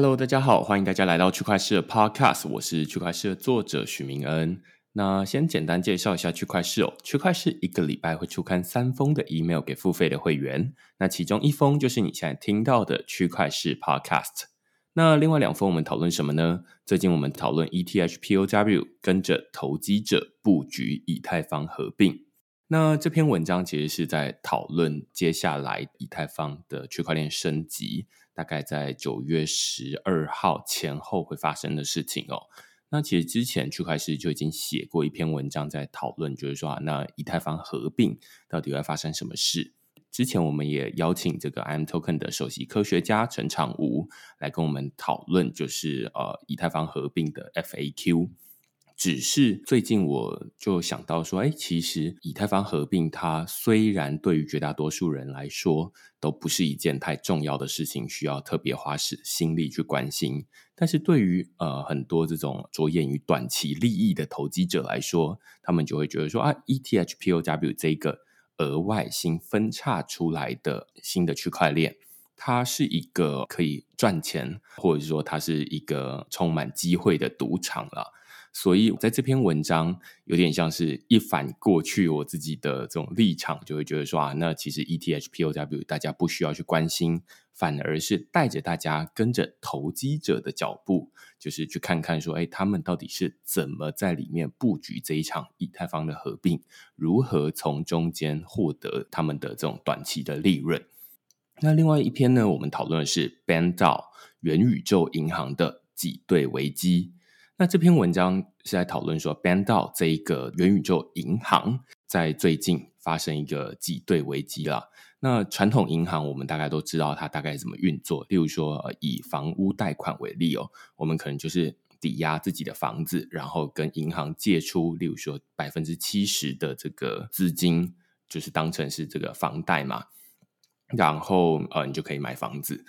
Hello，大家好，欢迎大家来到区块市的 Podcast，我是区块市的作者许明恩。那先简单介绍一下区块市哦，区块市一个礼拜会出刊三封的 email 给付费的会员，那其中一封就是你现在听到的区块市 Podcast。那另外两封我们讨论什么呢？最近我们讨论 ETHPOW 跟着投机者布局以太坊合并。那这篇文章其实是在讨论接下来以太坊的区块链升级。大概在九月十二号前后会发生的事情哦。那其实之前区块市就已经写过一篇文章，在讨论，就是说啊，那以太坊合并到底会发生什么事？之前我们也邀请这个 I'm Token 的首席科学家陈长吴来跟我们讨论，就是呃，以太坊合并的 FAQ。只是最近我就想到说，哎，其实以太坊合并，它虽然对于绝大多数人来说都不是一件太重要的事情，需要特别花时心力去关心，但是对于呃很多这种着眼于短期利益的投机者来说，他们就会觉得说啊，ETHPOW 这个额外新分叉出来的新的区块链，它是一个可以赚钱，或者说它是一个充满机会的赌场了。所以在这篇文章有点像是一反过去我自己的这种立场，就会觉得说啊，那其实 ETHPOW 大家不需要去关心，反而是带着大家跟着投机者的脚步，就是去看看说，哎，他们到底是怎么在里面布局这一场以太坊的合并，如何从中间获得他们的这种短期的利润。那另外一篇呢，我们讨论的是 b a n d a o 元宇宙银行的挤兑危机。那这篇文章是在讨论说 b a n d o 这一个元宇宙银行在最近发生一个挤兑危机了。那传统银行我们大概都知道它大概怎么运作，例如说以房屋贷款为例哦，我们可能就是抵押自己的房子，然后跟银行借出，例如说百分之七十的这个资金，就是当成是这个房贷嘛，然后呃你就可以买房子。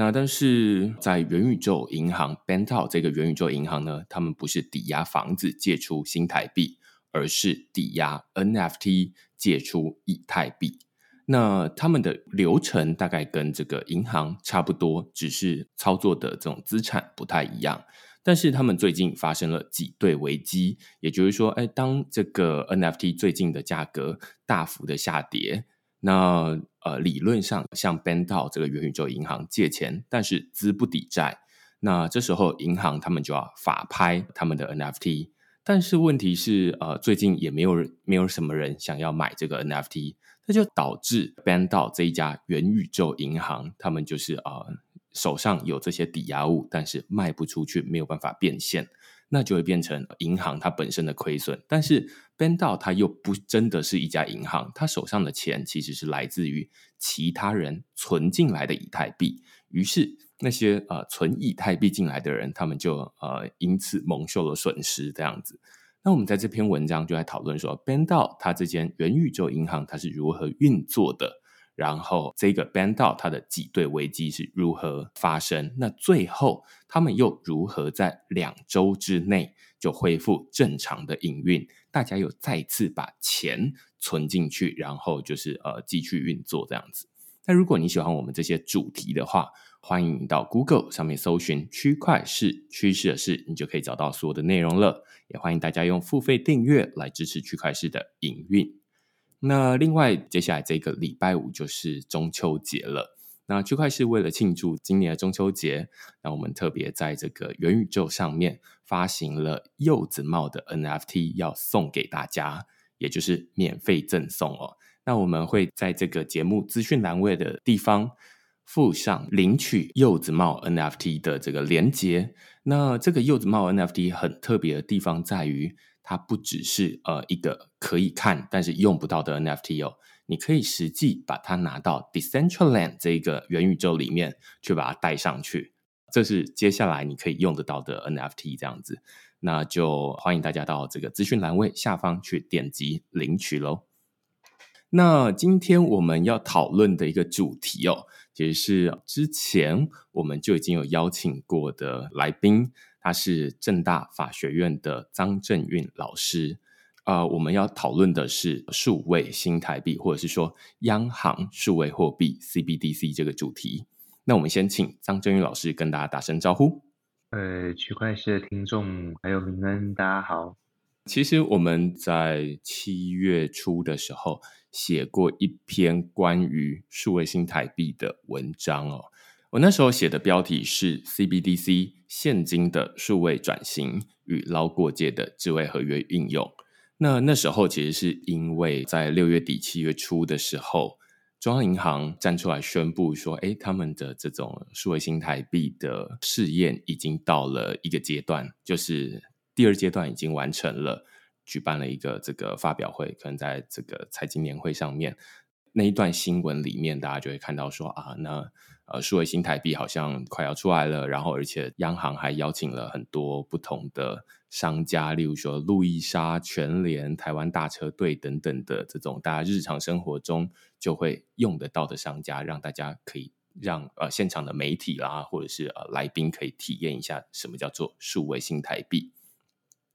那但是在元宇宙银行 Bento 这个元宇宙银行呢，他们不是抵押房子借出新台币，而是抵押 NFT 借出以太币。那他们的流程大概跟这个银行差不多，只是操作的这种资产不太一样。但是他们最近发生了挤兑危机，也就是说，哎，当这个 NFT 最近的价格大幅的下跌。那呃，理论上向 b a n d o 这个元宇宙银行借钱，但是资不抵债，那这时候银行他们就要法拍他们的 NFT。但是问题是，呃，最近也没有人，没有什么人想要买这个 NFT，那就导致 b a n d o 这一家元宇宙银行，他们就是呃手上有这些抵押物，但是卖不出去，没有办法变现。那就会变成银行它本身的亏损，但是 b a n d o 它又不真的是一家银行，它手上的钱其实是来自于其他人存进来的以太币，于是那些呃存以太币进来的人，他们就呃因此蒙受了损失这样子。那我们在这篇文章就在讨论说 b a n d o 它这间元宇宙银行它是如何运作的。然后这个 b a n d o 它的挤兑危机是如何发生？那最后他们又如何在两周之内就恢复正常的营运？大家又再次把钱存进去，然后就是呃继续运作这样子。那如果你喜欢我们这些主题的话，欢迎你到 Google 上面搜寻“区块市趋势的事”，你就可以找到所有的内容了。也欢迎大家用付费订阅来支持区块市的营运。那另外，接下来这个礼拜五就是中秋节了。那区块是为了庆祝今年的中秋节，那我们特别在这个元宇宙上面发行了柚子帽的 NFT，要送给大家，也就是免费赠送哦。那我们会在这个节目资讯栏位的地方附上领取柚子帽 NFT 的这个链接。那这个柚子帽 NFT 很特别的地方在于，它不只是呃一个可以看但是用不到的 NFT 哦。你可以实际把它拿到 Decentraland 这个元宇宙里面去把它带上去，这是接下来你可以用得到的 NFT 这样子，那就欢迎大家到这个资讯栏位下方去点击领取喽。那今天我们要讨论的一个主题哦，其实是之前我们就已经有邀请过的来宾，他是正大法学院的张正运老师。啊，我们要讨论的是数位新台币，或者是说央行数位货币 CBDC 这个主题。那我们先请张振宇老师跟大家打声招呼。呃，区块链的听众还有明恩，大家好。其实我们在七月初的时候写过一篇关于数位新台币的文章哦。我那时候写的标题是 CBDC 现金的数位转型与捞过界的智慧合约应用。那那时候其实是因为在六月底七月初的时候，中央银行站出来宣布说，哎，他们的这种数位新台币的试验已经到了一个阶段，就是第二阶段已经完成了，举办了一个这个发表会，可能在这个财经年会上面那一段新闻里面，大家就会看到说啊，那。呃，数位新台币好像快要出来了，然后而且央行还邀请了很多不同的商家，例如说路易莎、全联、台湾大车队等等的这种大家日常生活中就会用得到的商家，让大家可以让呃现场的媒体啦，或者是呃来宾可以体验一下什么叫做数位新台币。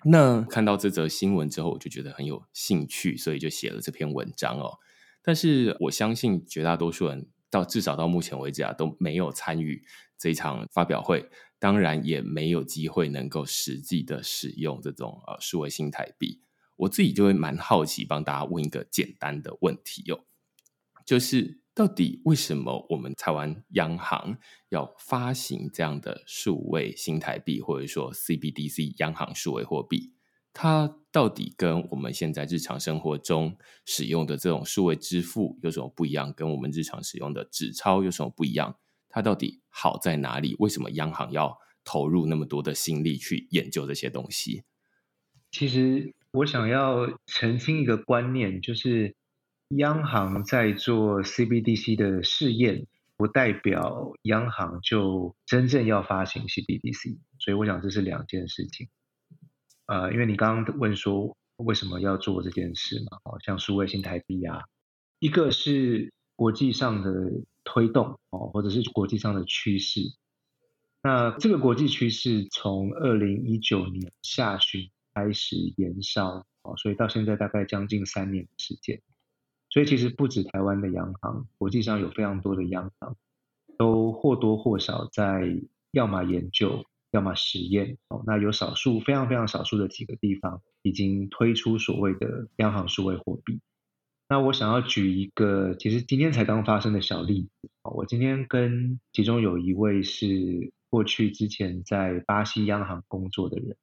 那看到这则新闻之后，我就觉得很有兴趣，所以就写了这篇文章哦。但是我相信绝大多数人。到至少到目前为止啊，都没有参与这场发表会，当然也没有机会能够实际的使用这种呃数位新台币。我自己就会蛮好奇，帮大家问一个简单的问题哟，就是到底为什么我们台湾央行要发行这样的数位新台币，或者说 CBDC 央行数位货币？它到底跟我们现在日常生活中使用的这种数位支付有什么不一样？跟我们日常使用的纸钞有什么不一样？它到底好在哪里？为什么央行要投入那么多的心力去研究这些东西？其实我想要澄清一个观念，就是央行在做 CBDC 的试验，不代表央行就真正要发行 CBDC，所以我想这是两件事情。呃，因为你刚刚问说为什么要做这件事嘛，哦，像数位新台币啊，一个是国际上的推动哦，或者是国际上的趋势。那这个国际趋势从二零一九年下旬开始延烧哦，所以到现在大概将近三年的时间。所以其实不止台湾的央行，国际上有非常多的央行都或多或少在要么研究。要么实验哦，那有少数非常非常少数的几个地方已经推出所谓的央行数位货币。那我想要举一个，其实今天才刚发生的小例子我今天跟其中有一位是过去之前在巴西央行工作的人，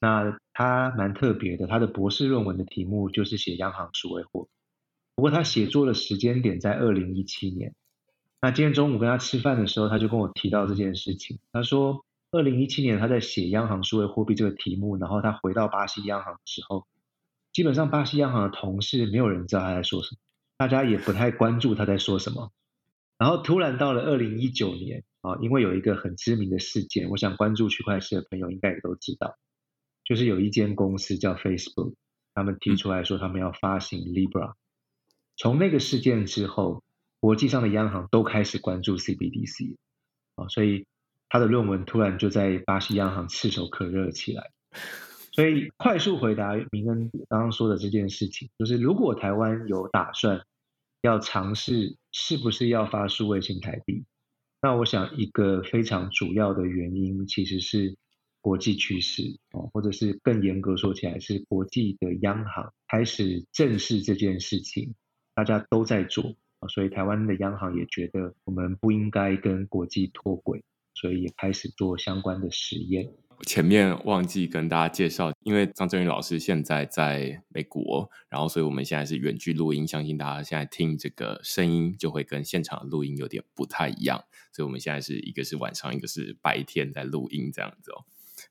那他蛮特别的，他的博士论文的题目就是写央行数位货币，不过他写作的时间点在二零一七年。那今天中午跟他吃饭的时候，他就跟我提到这件事情，他说。二零一七年，他在写央行数位货币这个题目，然后他回到巴西央行的时候，基本上巴西央行的同事没有人知道他在说什么，大家也不太关注他在说什么。然后突然到了二零一九年啊，因为有一个很知名的事件，我想关注区块链的朋友应该也都知道，就是有一间公司叫 Facebook，他们提出来说他们要发行 Libra。从那个事件之后，国际上的央行都开始关注 CBDC 啊，所以。他的论文突然就在巴西央行炙手可热起来，所以快速回答明恩刚刚说的这件事情，就是如果台湾有打算要尝试是不是要发数位新台币，那我想一个非常主要的原因其实是国际趋势哦，或者是更严格说起来是国际的央行开始正视这件事情，大家都在做，所以台湾的央行也觉得我们不应该跟国际脱轨，所以也开始做相关的实验。前面忘记跟大家介绍，因为张振宇老师现在在美国，然后所以我们现在是远距录音，相信大家现在听这个声音就会跟现场录音有点不太一样，所以我们现在是一个是晚上，一个是白天在录音这样子哦。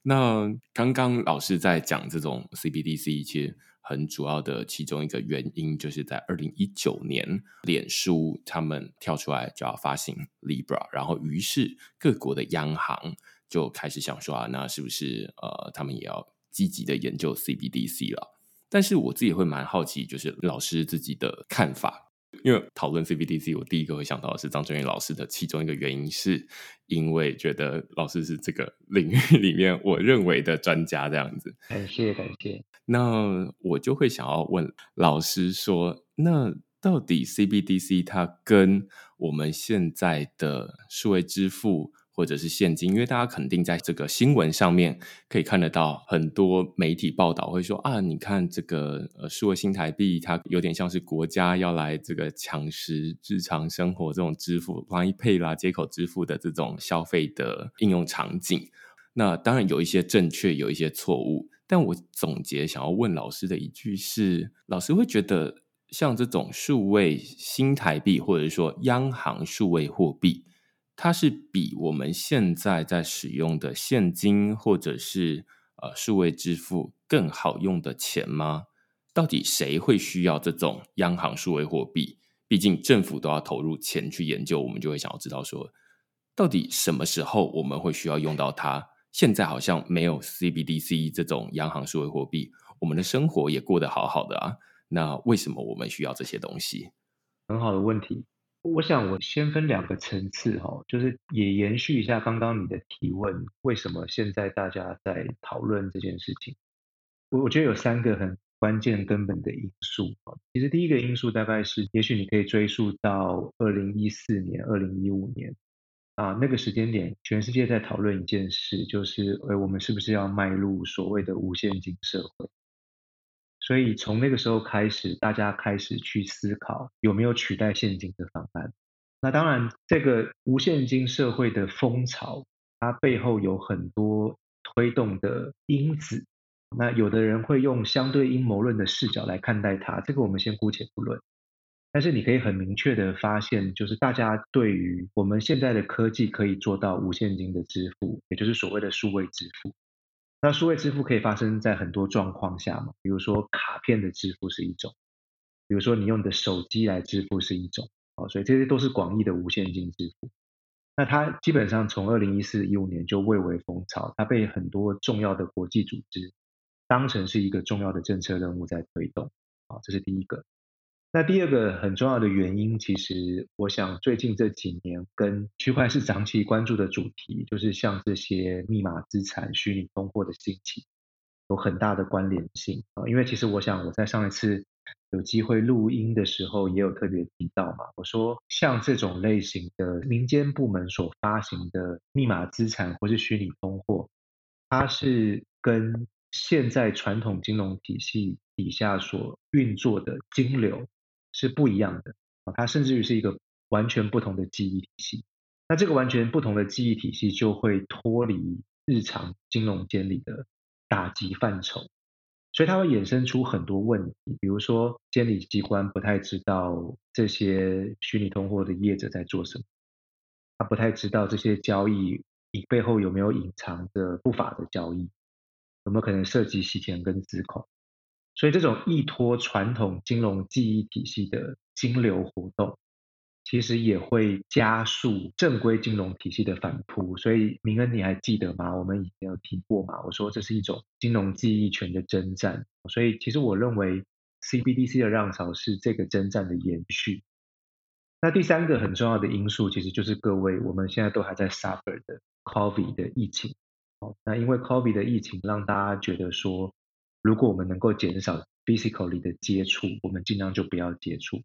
那刚刚老师在讲这种 CBDC，其实很主要的其中一个原因，就是在二零一九年，脸书他们跳出来就要发行 Libra，然后于是各国的央行。就开始想说啊，那是不是呃，他们也要积极的研究 CBDC 了？但是我自己会蛮好奇，就是老师自己的看法，因为讨论 CBDC，我第一个会想到的是张振宇老师的其中一个原因，是因为觉得老师是这个 领域里面我认为的专家这样子。感谢感谢。那我就会想要问老师说，那到底 CBDC 它跟我们现在的数位支付？或者是现金，因为大家肯定在这个新闻上面可以看得到很多媒体报道会说啊，你看这个呃数位新台币，它有点像是国家要来这个抢食日常生活这种支付，Line Pay 啦、接口支付的这种消费的应用场景。那当然有一些正确，有一些错误。但我总结想要问老师的一句是：老师会觉得像这种数位新台币，或者说央行数位货币。它是比我们现在在使用的现金或者是呃数位支付更好用的钱吗？到底谁会需要这种央行数位货币？毕竟政府都要投入钱去研究，我们就会想要知道说，到底什么时候我们会需要用到它？现在好像没有 CBDC 这种央行数位货币，我们的生活也过得好好的啊。那为什么我们需要这些东西？很好的问题。我想我先分两个层次哈，就是也延续一下刚刚你的提问，为什么现在大家在讨论这件事情？我我觉得有三个很关键根本的因素啊。其实第一个因素大概是，也许你可以追溯到二零一四年、二零一五年啊那个时间点，全世界在讨论一件事，就是哎，我们是不是要迈入所谓的无现金社会？所以从那个时候开始，大家开始去思考有没有取代现金的方案。那当然，这个无现金社会的风潮，它背后有很多推动的因子。那有的人会用相对阴谋论的视角来看待它，这个我们先姑且不论。但是你可以很明确的发现，就是大家对于我们现在的科技可以做到无现金的支付，也就是所谓的数位支付。那数位支付可以发生在很多状况下嘛，比如说卡片的支付是一种，比如说你用你的手机来支付是一种，哦，所以这些都是广义的无现金支付。那它基本上从二零一四一五年就蔚为风潮，它被很多重要的国际组织当成是一个重要的政策任务在推动，啊，这是第一个。那第二个很重要的原因，其实我想最近这几年跟区块市长期关注的主题，就是像这些密码资产、虚拟通货的兴起，有很大的关联性啊。因为其实我想我在上一次有机会录音的时候，也有特别提到嘛，我说像这种类型的民间部门所发行的密码资产或是虚拟通货，它是跟现在传统金融体系底下所运作的金流。是不一样的啊，它甚至于是一个完全不同的记忆体系。那这个完全不同的记忆体系就会脱离日常金融监理的打击范畴，所以它会衍生出很多问题。比如说，监理机关不太知道这些虚拟通货的业者在做什么，他不太知道这些交易你背后有没有隐藏着不法的交易，有没有可能涉及洗钱跟资控。所以，这种依托传统金融记忆体系的金流活动，其实也会加速正规金融体系的反扑。所以，明恩，你还记得吗？我们以前有提过嘛？我说这是一种金融记忆权的征战。所以，其实我认为 CBDC 的浪潮是这个征战的延续。那第三个很重要的因素，其实就是各位我们现在都还在 suffer 的 COVID 的疫情。那因为 COVID 的疫情，让大家觉得说。如果我们能够减少 physically 的接触，我们尽量就不要接触。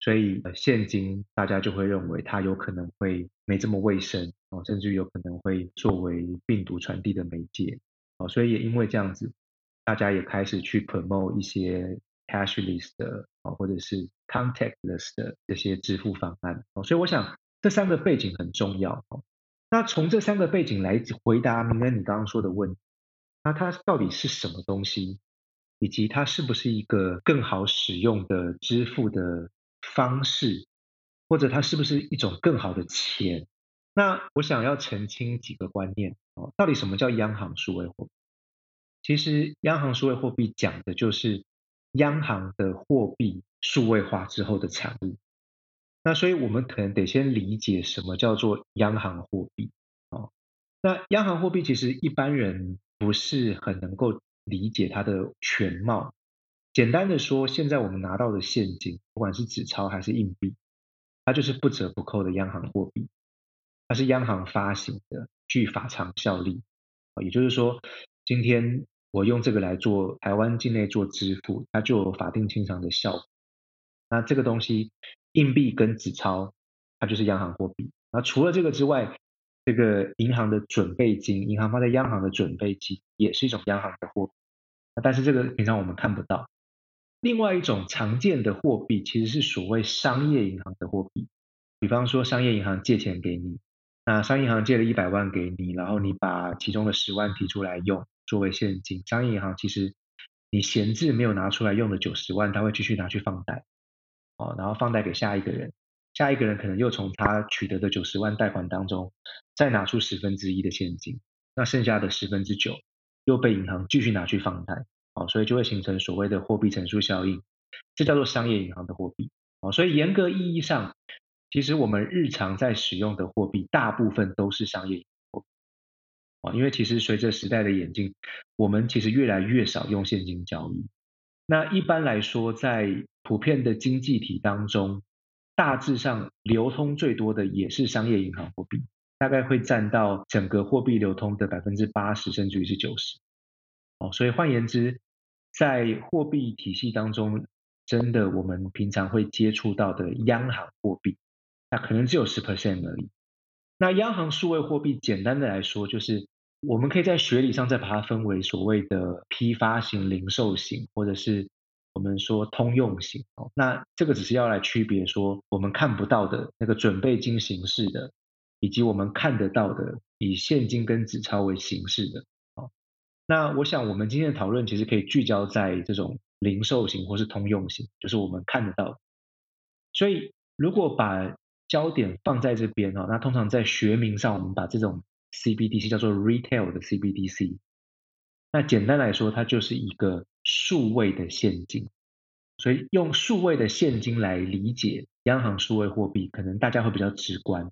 所以现今大家就会认为它有可能会没这么卫生哦，甚至有可能会作为病毒传递的媒介哦。所以也因为这样子，大家也开始去 promote 一些 cashless 的哦，或者是 contactless 的这些支付方案哦。所以我想这三个背景很重要哦。那从这三个背景来回答明恩你刚刚说的问题，那它到底是什么东西，以及它是不是一个更好使用的支付的方式，或者它是不是一种更好的钱？那我想要澄清几个观念哦，到底什么叫央行数位货币？其实央行数位货币讲的就是央行的货币数位化之后的产物。那所以我们可能得先理解什么叫做央行货币哦。那央行货币其实一般人不是很能够理解它的全貌。简单的说，现在我们拿到的现金，不管是纸钞还是硬币，它就是不折不扣的央行货币。它是央行发行的，具法偿效力。也就是说，今天我用这个来做台湾境内做支付，它就有法定清偿的效果。那这个东西，硬币跟纸钞，它就是央行货币。那除了这个之外，这个银行的准备金，银行放在央行的准备金，也是一种央行的货币。但是这个平常我们看不到。另外一种常见的货币，其实是所谓商业银行的货币。比方说，商业银行借钱给你。那商业银行借了一百万给你，然后你把其中的十万提出来用作为现金。商业银行其实你闲置没有拿出来用的九十万，他会继续拿去放贷，哦，然后放贷给下一个人，下一个人可能又从他取得的九十万贷款当中再拿出十分之一的现金，那剩下的十分之九又被银行继续拿去放贷，哦，所以就会形成所谓的货币乘数效应，这叫做商业银行的货币，哦，所以严格意义上。其实我们日常在使用的货币，大部分都是商业货币啊，因为其实随着时代的演进，我们其实越来越少用现金交易。那一般来说，在普遍的经济体当中，大致上流通最多的也是商业银行货币，大概会占到整个货币流通的百分之八十，甚至于是九十。哦，所以换言之，在货币体系当中，真的我们平常会接触到的央行货币。那可能只有十 percent 而已。那央行数位货币，简单的来说，就是我们可以在学理上再把它分为所谓的批发型、零售型，或者是我们说通用型。哦，那这个只是要来区别说，我们看不到的那个准备金形式的，以及我们看得到的以现金跟纸钞为形式的。哦，那我想我们今天的讨论其实可以聚焦在这种零售型或是通用型，就是我们看得到。所以如果把焦点放在这边哦，那通常在学名上，我们把这种 CBDC 叫做 retail 的 CBDC。那简单来说，它就是一个数位的现金。所以用数位的现金来理解央行数位货币，可能大家会比较直观。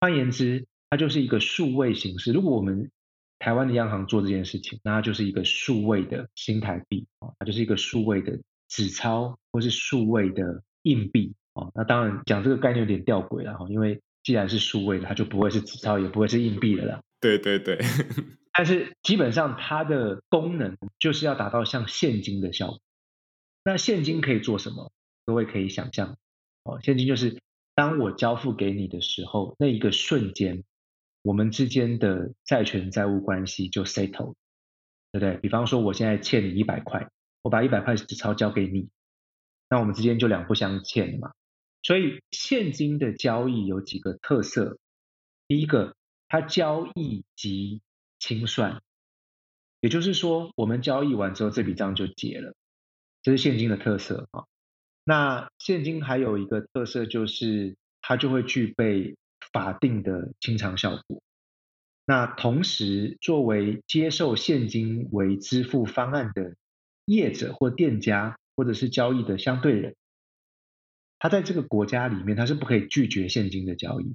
换言之，它就是一个数位形式。如果我们台湾的央行做这件事情，那它就是一个数位的新台币啊，它就是一个数位的纸钞或是数位的硬币。啊，那当然讲这个概念有点吊诡了哈，因为既然是数位的，它就不会是纸钞，也不会是硬币的啦。对对对。但是基本上它的功能就是要达到像现金的效果。那现金可以做什么？各位可以想象，哦，现金就是当我交付给你的时候，那一个瞬间，我们之间的债权债务关系就 settle，对不对？比方说我现在欠你一百块，我把一百块纸钞交给你，那我们之间就两不相欠了嘛。所以现金的交易有几个特色，第一个，它交易即清算，也就是说，我们交易完之后，这笔账就结了，这是现金的特色啊。那现金还有一个特色就是，它就会具备法定的清偿效果。那同时，作为接受现金为支付方案的业者或店家，或者是交易的相对人。他在这个国家里面，他是不可以拒绝现金的交易。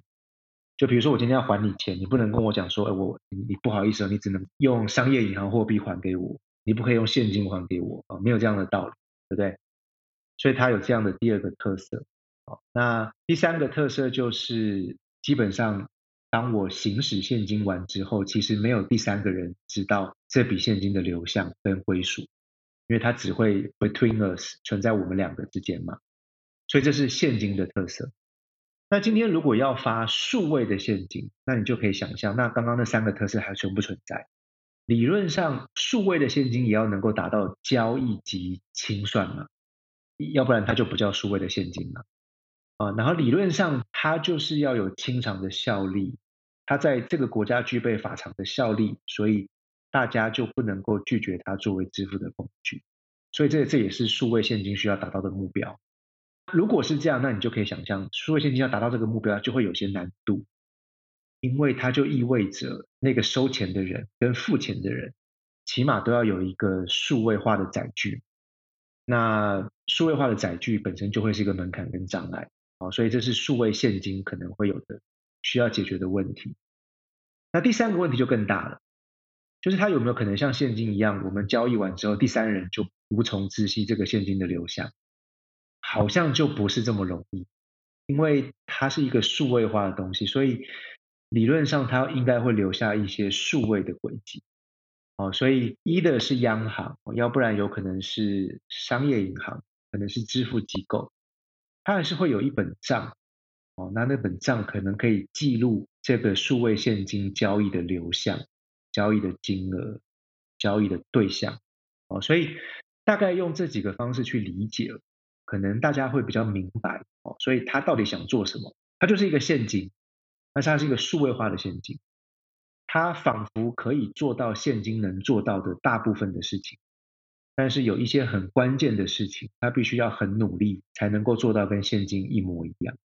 就比如说，我今天要还你钱，你不能跟我讲说，哎，我你你不好意思，你只能用商业银行货币还给我，你不可以用现金还给我啊，没有这样的道理，对不对？所以它有这样的第二个特色。好，那第三个特色就是，基本上当我行使现金完之后，其实没有第三个人知道这笔现金的流向跟归属，因为它只会 between us 存在我们两个之间嘛。所以这是现金的特色。那今天如果要发数位的现金，那你就可以想象，那刚刚那三个特色还存不存在？理论上，数位的现金也要能够达到交易及清算嘛，要不然它就不叫数位的现金嘛。啊，然后理论上它就是要有清偿的效力，它在这个国家具备法偿的效力，所以大家就不能够拒绝它作为支付的工具。所以这这也是数位现金需要达到的目标。如果是这样，那你就可以想象，数位现金要达到这个目标就会有些难度，因为它就意味着那个收钱的人跟付钱的人，起码都要有一个数位化的载具。那数位化的载具本身就会是一个门槛跟障碍。好，所以这是数位现金可能会有的需要解决的问题。那第三个问题就更大了，就是它有没有可能像现金一样，我们交易完之后，第三人就无从知悉这个现金的流向？好像就不是这么容易，因为它是一个数位化的东西，所以理论上它应该会留下一些数位的轨迹。哦，所以一的是央行，要不然有可能是商业银行，可能是支付机构。它还是会有一本账，哦，那那本账可能可以记录这个数位现金交易的流向、交易的金额、交易的对象，哦，所以大概用这几个方式去理解，可能大家会比较明白，哦，所以他到底想做什么？它就是一个现金，但是它是一个数位化的现金，它仿佛可以做到现金能做到的大部分的事情。但是有一些很关键的事情，他必须要很努力才能够做到跟现金一模一样。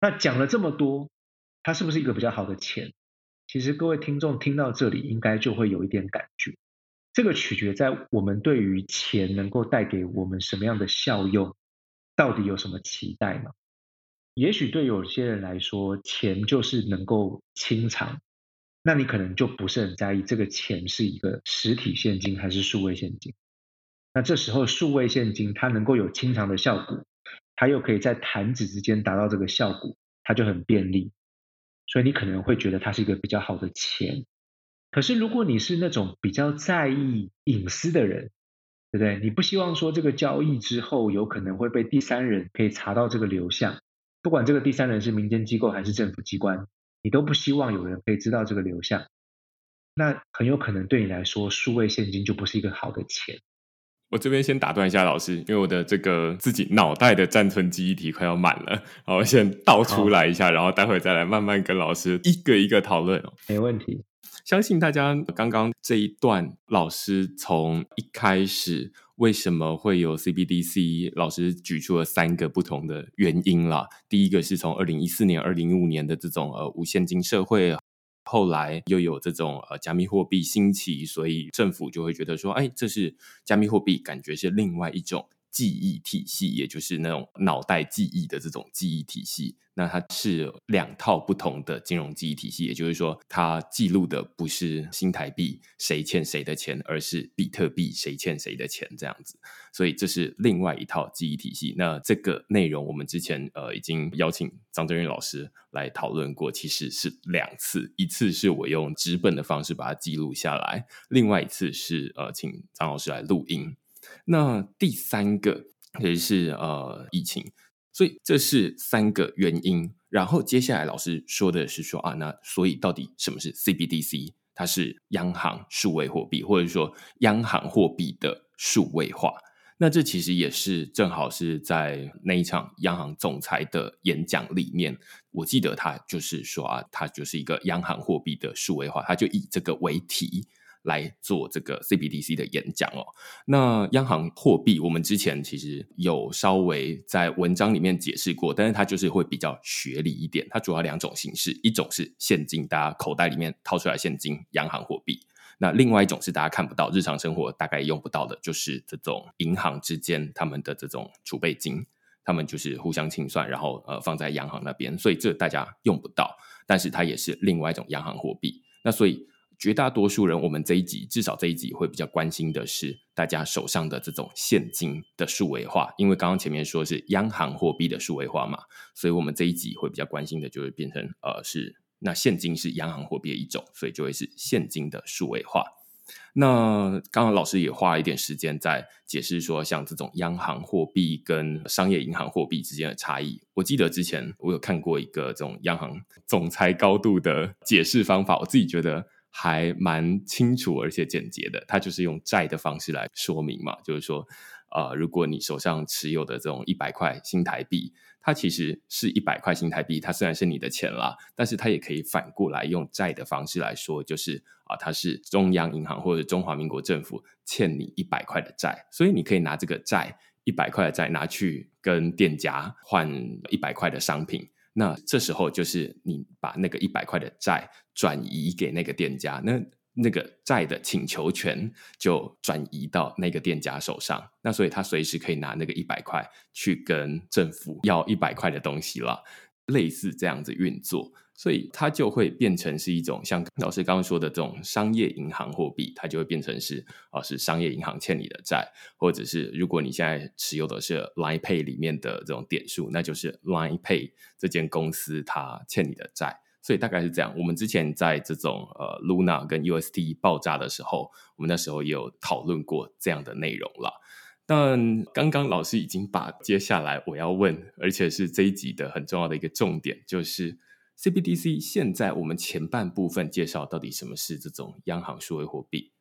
那讲了这么多，它是不是一个比较好的钱？其实各位听众听到这里，应该就会有一点感觉。这个取决在我们对于钱能够带给我们什么样的效用，到底有什么期待呢？也许对有些人来说，钱就是能够清偿，那你可能就不是很在意这个钱是一个实体现金还是数位现金。那这时候数位现金它能够有清偿的效果，它又可以在弹指之间达到这个效果，它就很便利，所以你可能会觉得它是一个比较好的钱。可是如果你是那种比较在意隐私的人，对不对？你不希望说这个交易之后有可能会被第三人可以查到这个流向，不管这个第三人是民间机构还是政府机关，你都不希望有人可以知道这个流向，那很有可能对你来说，数位现金就不是一个好的钱。我这边先打断一下老师，因为我的这个自己脑袋的暂存记忆体快要满了，然后先倒出来一下，然后待会再来慢慢跟老师一个一个讨论哦。没问题，相信大家刚刚这一段老师从一开始为什么会有 CBDC，老师举出了三个不同的原因啦。第一个是从二零一四年、二零一五年的这种呃无现金社会。后来又有这种呃加密货币兴起，所以政府就会觉得说，哎，这是加密货币，感觉是另外一种。记忆体系，也就是那种脑袋记忆的这种记忆体系，那它是两套不同的金融记忆体系。也就是说，它记录的不是新台币谁欠谁的钱，而是比特币谁欠谁的钱这样子。所以这是另外一套记忆体系。那这个内容我们之前呃已经邀请张振宇老师来讨论过，其实是两次，一次是我用纸本的方式把它记录下来，另外一次是呃请张老师来录音。那第三个也是呃疫情，所以这是三个原因。然后接下来老师说的是说啊，那所以到底什么是 CBDC？它是央行数位货币，或者说央行货币的数位化。那这其实也是正好是在那一场央行总裁的演讲里面，我记得他就是说啊，他就是一个央行货币的数位化，他就以这个为题。来做这个 CBDC 的演讲哦。那央行货币，我们之前其实有稍微在文章里面解释过，但是它就是会比较学理一点。它主要两种形式，一种是现金，大家口袋里面掏出来现金，央行货币；那另外一种是大家看不到，日常生活大概用不到的，就是这种银行之间他们的这种储备金，他们就是互相清算，然后呃放在央行那边，所以这大家用不到，但是它也是另外一种央行货币。那所以。绝大多数人，我们这一集至少这一集会比较关心的是大家手上的这种现金的数位化，因为刚刚前面说是央行货币的数位化嘛，所以我们这一集会比较关心的就是变成呃是那现金是央行货币的一种，所以就会是现金的数位化。那刚刚老师也花了一点时间在解释说，像这种央行货币跟商业银行货币之间的差异。我记得之前我有看过一个这种央行总裁高度的解释方法，我自己觉得。还蛮清楚而且简洁的，它就是用债的方式来说明嘛，就是说，呃，如果你手上持有的这种一百块新台币，它其实是一百块新台币，它虽然是你的钱啦，但是它也可以反过来用债的方式来说，就是啊，它是中央银行或者中华民国政府欠你一百块的债，所以你可以拿这个债一百块的债拿去跟店家换一百块的商品。那这时候就是你把那个一百块的债转移给那个店家，那那个债的请求权就转移到那个店家手上。那所以他随时可以拿那个一百块去跟政府要一百块的东西了，类似这样子运作。所以它就会变成是一种像老师刚刚说的这种商业银行货币，它就会变成是啊是商业银行欠你的债，或者是如果你现在持有的是 Line Pay 里面的这种点数，那就是 Line Pay 这间公司它欠你的债。所以大概是这样。我们之前在这种呃 Luna 跟 UST 爆炸的时候，我们那时候也有讨论过这样的内容了。但刚刚老师已经把接下来我要问，而且是这一集的很重要的一个重点，就是。CBDC 现在我们前半部分介绍到底什么是这种央行数位货币，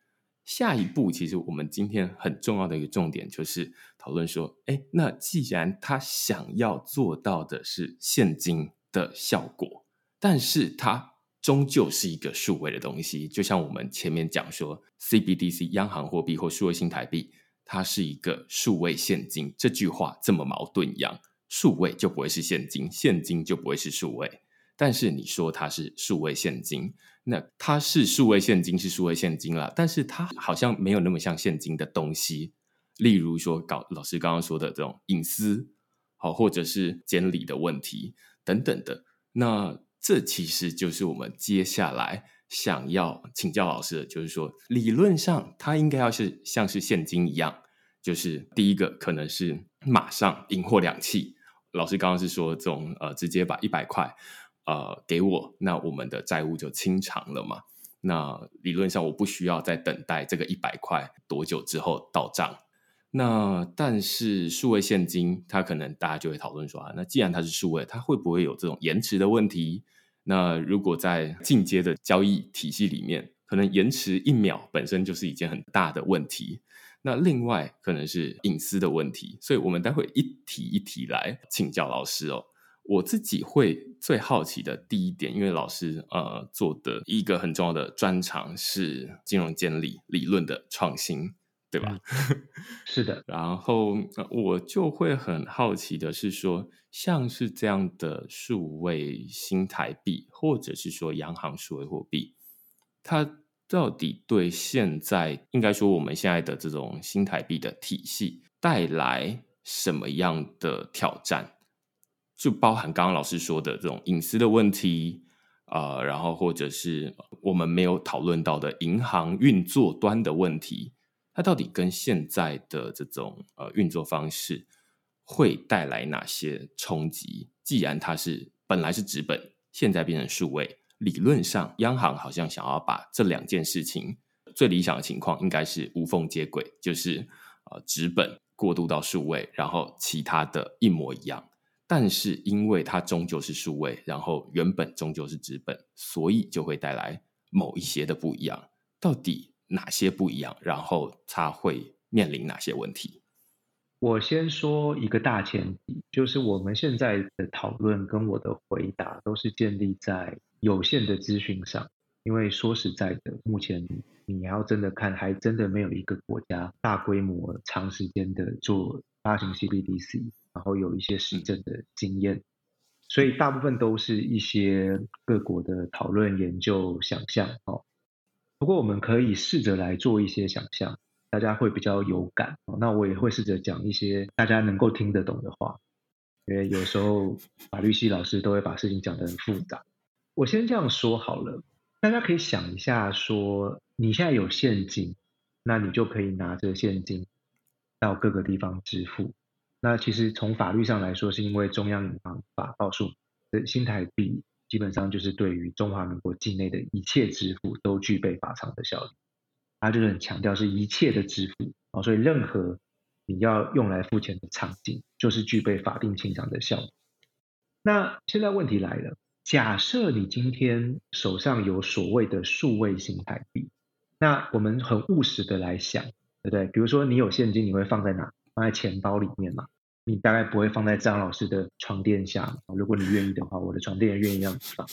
下一步其实我们今天很重要的一个重点就是讨论说，哎，那既然他想要做到的是现金的效果，但是它终究是一个数位的东西，就像我们前面讲说，CBDC 央行货币或数位新台币，它是一个数位现金，这句话这么矛盾一样，数位就不会是现金，现金就不会是数位。但是你说它是数位现金，那它是数位现金是数位现金了，但是它好像没有那么像现金的东西。例如说，搞老师刚刚说的这种隐私，好，或者是监理的问题等等的。那这其实就是我们接下来想要请教老师的，就是说，理论上它应该要是像是现金一样，就是第一个可能是马上银货两讫。老师刚刚是说这种呃，直接把一百块。呃，给我，那我们的债务就清偿了嘛？那理论上我不需要再等待这个一百块多久之后到账。那但是数位现金，它可能大家就会讨论说啊，那既然它是数位，它会不会有这种延迟的问题？那如果在进阶的交易体系里面，可能延迟一秒本身就是一件很大的问题。那另外可能是隐私的问题，所以我们待会一题一题来请教老师哦。我自己会最好奇的第一点，因为老师呃做的一个很重要的专长是金融监理理论的创新，对吧？是的。然后我就会很好奇的是说，像是这样的数位新台币，或者是说央行数位货币，它到底对现在应该说我们现在的这种新台币的体系带来什么样的挑战？就包含刚刚老师说的这种隐私的问题啊，然后或者是我们没有讨论到的银行运作端的问题，它到底跟现在的这种呃运作方式会带来哪些冲击？既然它是本来是纸本，现在变成数位，理论上央行好像想要把这两件事情最理想的情况应该是无缝接轨，就是呃纸本过渡到数位，然后其他的一模一样。但是因为它终究是数位，然后原本终究是纸本，所以就会带来某一些的不一样。到底哪些不一样？然后它会面临哪些问题？我先说一个大前提，就是我们现在的讨论跟我的回答都是建立在有限的资讯上。因为说实在的，目前你要真的看，还真的没有一个国家大规模、长时间的做发行 CBDC。然后有一些实证的经验，所以大部分都是一些各国的讨论、研究、想象。哦，不过我们可以试着来做一些想象，大家会比较有感。那我也会试着讲一些大家能够听得懂的话，因为有时候法律系老师都会把事情讲得很复杂。我先这样说好了，大家可以想一下，说你现在有现金，那你就可以拿着现金到各个地方支付。那其实从法律上来说，是因为中央银行法告诉，的新台币基本上就是对于中华民国境内的一切支付都具备法偿的效力。它就是很强调是一切的支付啊，所以任何你要用来付钱的场景，就是具备法定清偿的效力。那现在问题来了，假设你今天手上有所谓的数位新台币，那我们很务实的来想，对不对？比如说你有现金，你会放在哪？放在钱包里面嘛？你大概不会放在张老师的床垫下。如果你愿意的话，我的床垫也愿意让你放。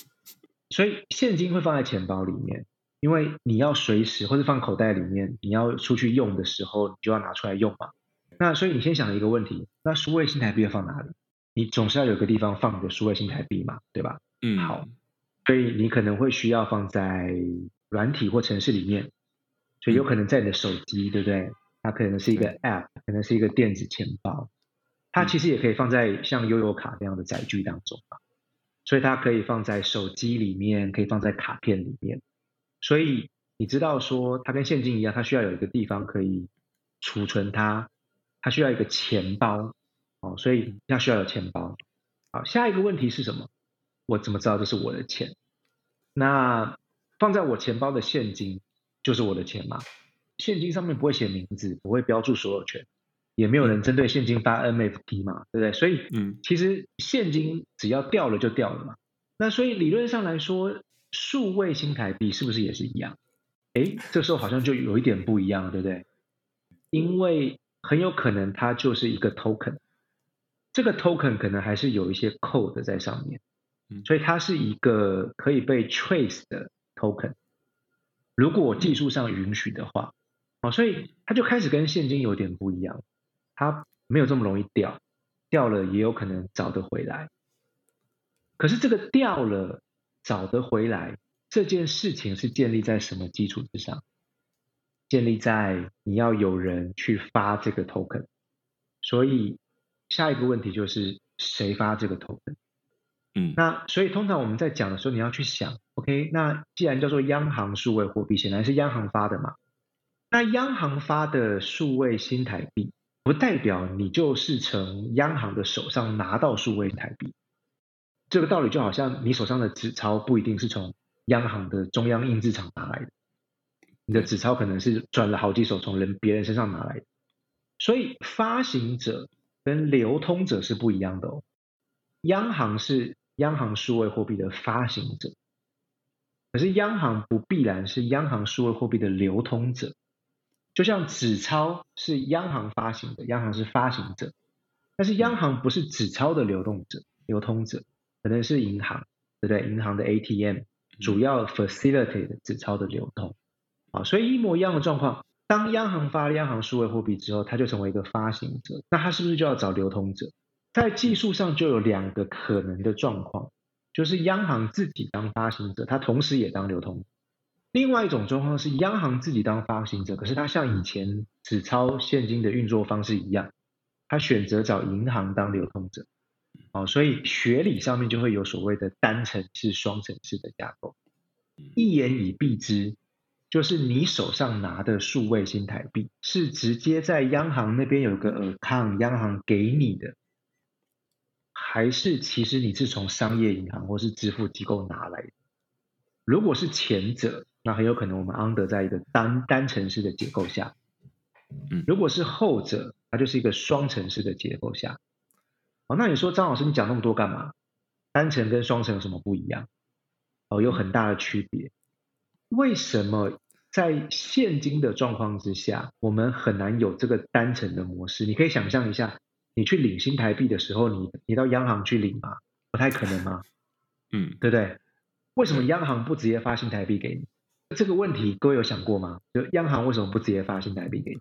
所以现金会放在钱包里面，因为你要随时或者放口袋里面，你要出去用的时候，你就要拿出来用嘛。那所以你先想一个问题，那数位新台币要放哪里？你总是要有个地方放你的数位新台币嘛，对吧？嗯，好。所以你可能会需要放在软体或城市里面，所以有可能在你的手机，对不对？它可能是一个 App，可能是一个电子钱包，它其实也可以放在像悠游卡那样的载具当中嘛。所以它可以放在手机里面，可以放在卡片里面。所以你知道说，它跟现金一样，它需要有一个地方可以储存它，它需要一个钱包哦，所以要需要有钱包。好，下一个问题是什么？我怎么知道这是我的钱？那放在我钱包的现金就是我的钱吗？现金上面不会写名字，不会标注所有权。也没有人针对现金发 NFT 嘛，对不对？所以，嗯，其实现金只要掉了就掉了嘛。那所以理论上来说，数位新台币是不是也是一样？哎，这时候好像就有一点不一样，对不对？因为很有可能它就是一个 token，这个 token 可能还是有一些 code 在上面，所以它是一个可以被 trace 的 token。如果技术上允许的话，哦，所以它就开始跟现金有点不一样。它没有这么容易掉，掉了也有可能找得回来。可是这个掉了找得回来这件事情是建立在什么基础之上？建立在你要有人去发这个 token。所以下一个问题就是谁发这个 token？嗯，那所以通常我们在讲的时候，你要去想，OK，那既然叫做央行数位货币，显然是央行发的嘛。那央行发的数位新台币。不代表你就是从央行的手上拿到数位台币，这个道理就好像你手上的纸钞不一定是从央行的中央印制厂拿来的，你的纸钞可能是转了好几手从人别人身上拿来的，所以发行者跟流通者是不一样的哦。央行是央行数位货币的发行者，可是央行不必然是央行数位货币的流通者。就像纸钞是央行发行的，央行是发行者，但是央行不是纸钞的流动者、流通者，可能是银行，对不对？银行的 ATM 主要 facilitate 纸钞的流通，啊，所以一模一样的状况，当央行发了央行数位货币之后，它就成为一个发行者，那它是不是就要找流通者？在技术上就有两个可能的状况，就是央行自己当发行者，它同时也当流通。另外一种状况是央行自己当发行者，可是它像以前纸钞现金的运作方式一样，它选择找银行当流通者，哦，所以学理上面就会有所谓的单层式、双层式的架构。一言以蔽之，就是你手上拿的数位新台币是直接在央行那边有个 account，央行给你的，还是其实你是从商业银行或是支付机构拿来的？如果是前者，那很有可能我们 under 在一个单单层式的结构下，嗯，如果是后者，它就是一个双层式的结构下。哦，那你说张老师，你讲那么多干嘛？单层跟双层有什么不一样？哦，有很大的区别。为什么在现今的状况之下，我们很难有这个单层的模式？你可以想象一下，你去领新台币的时候，你你到央行去领吗？不太可能吗？嗯，对不对？为什么央行不直接发新台币给你？这个问题各位有想过吗？就央行为什么不直接发信贷币给？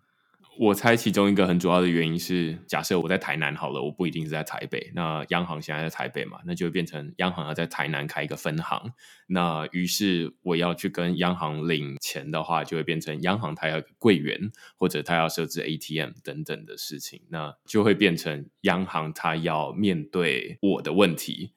我猜其中一个很主要的原因是，假设我在台南好了，我不一定是在台北。那央行现在在台北嘛，那就会变成央行要在台南开一个分行。那于是我要去跟央行领钱的话，就会变成央行它要柜员，或者它要设置 ATM 等等的事情。那就会变成央行它要面对我的问题。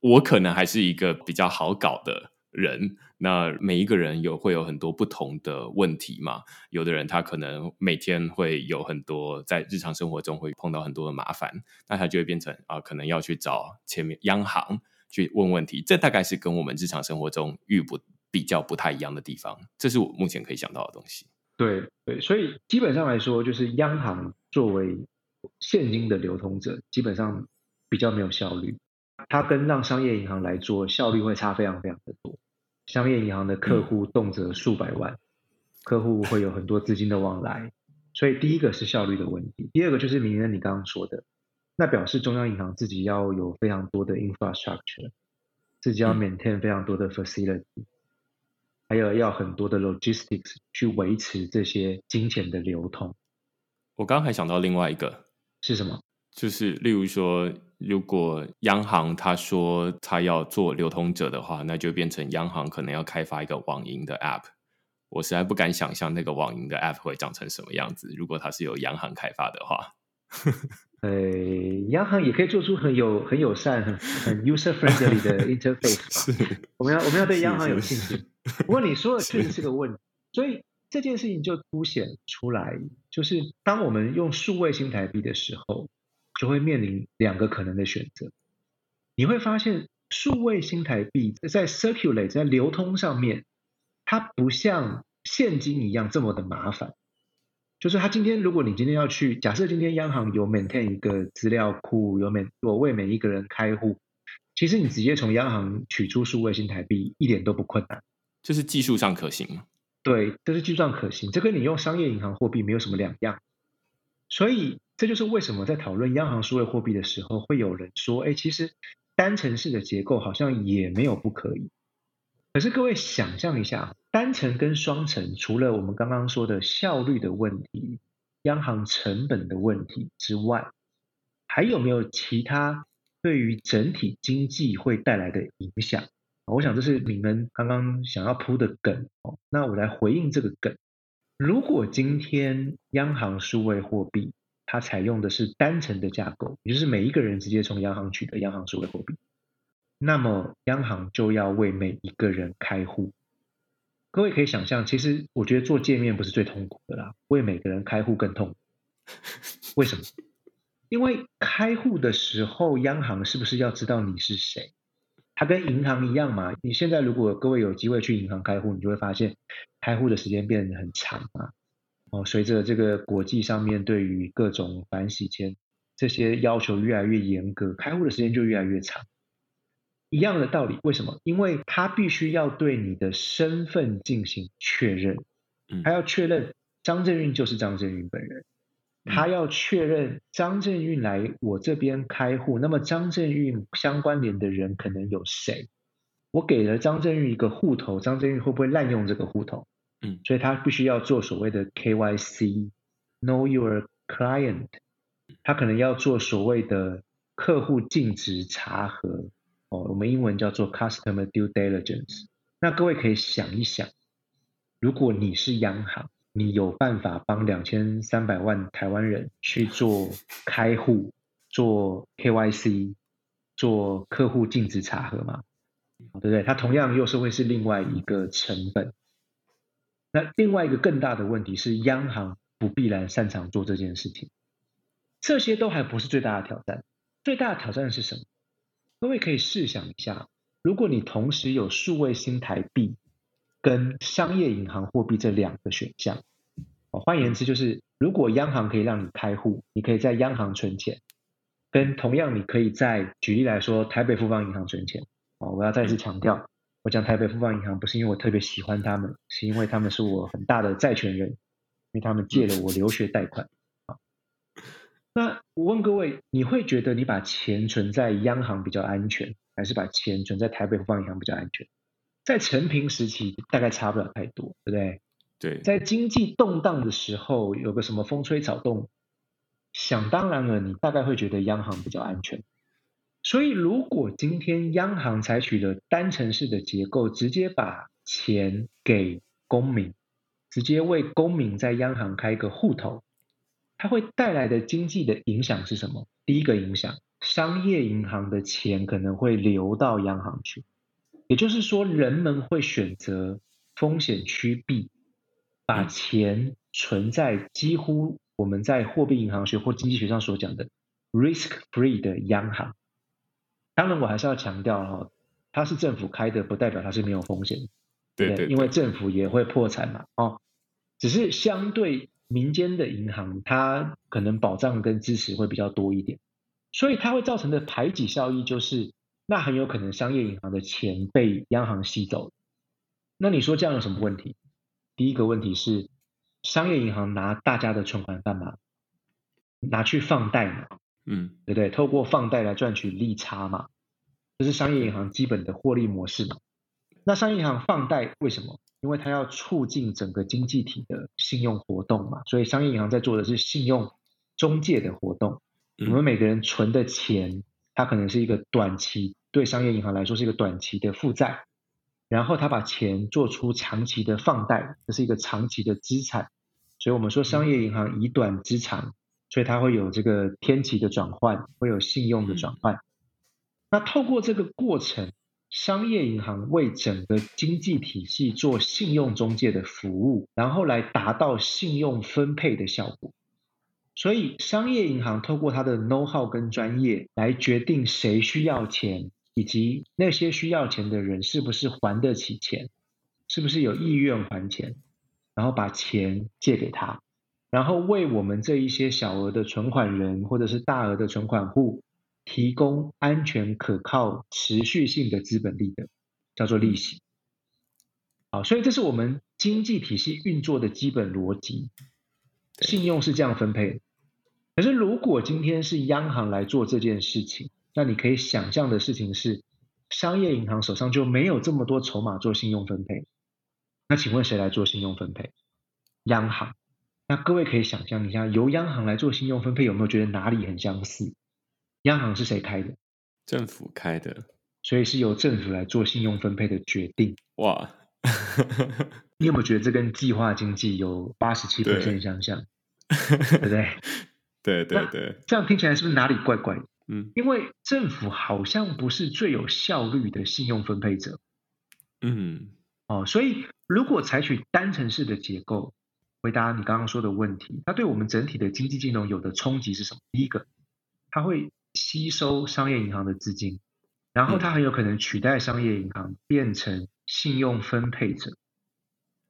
我可能还是一个比较好搞的。人，那每一个人有会有很多不同的问题嘛？有的人他可能每天会有很多在日常生活中会碰到很多的麻烦，那他就会变成啊，可能要去找前面央行去问问题。这大概是跟我们日常生活中遇不比较不太一样的地方。这是我目前可以想到的东西。对对，所以基本上来说，就是央行作为现金的流通者，基本上比较没有效率。它跟让商业银行来做效率会差非常非常的多。商业银行的客户动辄数百万，客户会有很多资金的往来，所以第一个是效率的问题，第二个就是明恩你刚刚说的，那表示中央银行自己要有非常多的 infrastructure，自己要 maintain 非常多的 facility，还有要很多的 logistics 去维持这些金钱的流通。我刚刚还想到另外一个是什么？就是例如说。如果央行他说他要做流通者的话，那就变成央行可能要开发一个网银的 App。我实在不敢想象那个网银的 App 会长成什么样子。如果它是由央行开发的话，呃，央行也可以做出很有很友善、很很 user friendly 的 interface。是，我们要我们要对央行有信心。不过你说的确实是个问题，所以这件事情就凸显出来，就是当我们用数位新台币的时候。就会面临两个可能的选择，你会发现数位新台币在 circulate 在流通上面，它不像现金一样这么的麻烦。就是它今天，如果你今天要去，假设今天央行有 maintain 一个资料库，有每我为每一个人开户，其实你直接从央行取出数位新台币一点都不困难，这是技术上可行吗？对，这是技术上可行，这跟你用商业银行货币没有什么两样，所以。这就是为什么在讨论央行数位货币的时候，会有人说：“哎，其实单层式的结构好像也没有不可以。”可是各位想象一下，单层跟双层，除了我们刚刚说的效率的问题、央行成本的问题之外，还有没有其他对于整体经济会带来的影响？我想这是你们刚刚想要铺的梗哦。那我来回应这个梗：如果今天央行数位货币，它采用的是单层的架构，也就是每一个人直接从央行取得央行数位货币，那么央行就要为每一个人开户。各位可以想象，其实我觉得做界面不是最痛苦的啦，为每个人开户更痛苦。为什么？因为开户的时候，央行是不是要知道你是谁？它跟银行一样嘛。你现在如果各位有机会去银行开户，你就会发现开户的时间变得很长啊。哦，随着这个国际上面对于各种反洗钱这些要求越来越严格，开户的时间就越来越长。一样的道理，为什么？因为他必须要对你的身份进行确认，他要确认张振运就是张振运本人，他要确认张振运来我这边开户，那么张振运相关联的人可能有谁？我给了张振运一个户头，张振运会不会滥用这个户头？嗯，所以他必须要做所谓的 KYC，Know Your Client，他可能要做所谓的客户尽职查核，哦，我们英文叫做 Customer Due Diligence。那各位可以想一想，如果你是央行，你有办法帮两千三百万台湾人去做开户、做 KYC、做客户尽职查核吗？对不对？它同样又是会是另外一个成本。那另外一个更大的问题是，央行不必然擅长做这件事情。这些都还不是最大的挑战，最大的挑战是什么？各位可以试想一下，如果你同时有数位新台币跟商业银行货币这两个选项，换言之就是，如果央行可以让你开户，你可以在央行存钱，跟同样你可以在举例来说，台北富邦银行存钱，哦，我要再次强调。我讲台北富邦银行不是因为我特别喜欢他们，是因为他们是我很大的债权人，因为他们借了我留学贷款。啊，那我问各位，你会觉得你把钱存在央行比较安全，还是把钱存在台北富邦银行比较安全？在成平时期大概差不了太多，对不对？对。在经济动荡的时候，有个什么风吹草动，想当然了，你大概会觉得央行比较安全。所以，如果今天央行采取了单层式的结构，直接把钱给公民，直接为公民在央行开个户头，它会带来的经济的影响是什么？第一个影响，商业银行的钱可能会流到央行去，也就是说，人们会选择风险趋避，把钱存在几乎我们在货币银行学或经济学上所讲的 risk free 的央行。当然，我还是要强调哈，它是政府开的，不代表它是没有风险。对对，因为政府也会破产嘛，哦，只是相对民间的银行，它可能保障跟支持会比较多一点，所以它会造成的排挤效益就是，那很有可能商业银行的钱被央行吸走。那你说这样有什么问题？第一个问题是，商业银行拿大家的存款干嘛？拿去放贷嘛，嗯，对不对？透过放贷来赚取利差嘛，这是商业银行基本的获利模式嘛。那商业银行放贷为什么？因为它要促进整个经济体的信用活动嘛，所以商业银行在做的是信用中介的活动。我们每个人存的钱，它可能是一个短期，对商业银行来说是一个短期的负债，然后他把钱做出长期的放贷，这是一个长期的资产。所以我们说商业银行以短资长。所以它会有这个天期的转换，会有信用的转换。那透过这个过程，商业银行为整个经济体系做信用中介的服务，然后来达到信用分配的效果。所以商业银行透过它的 know how 跟专业来决定谁需要钱，以及那些需要钱的人是不是还得起钱，是不是有意愿还钱，然后把钱借给他。然后为我们这一些小额的存款人或者是大额的存款户提供安全、可靠、持续性的资本利的，叫做利息。好，所以这是我们经济体系运作的基本逻辑。信用是这样分配。可是如果今天是央行来做这件事情，那你可以想象的事情是，商业银行手上就没有这么多筹码做信用分配。那请问谁来做信用分配？央行。那各位可以想象一下，由央行来做信用分配，有没有觉得哪里很相似？央行是谁开的？政府开的，所以是由政府来做信用分配的决定。哇，你有没有觉得这跟计划经济有八十七相像？对不对？对对对，这样听起来是不是哪里怪怪的？嗯，因为政府好像不是最有效率的信用分配者。嗯，哦，所以如果采取单程式的结构。回答你刚刚说的问题，它对我们整体的经济金融有的冲击是什么？第一个，它会吸收商业银行的资金，然后它很有可能取代商业银行变成信用分配者。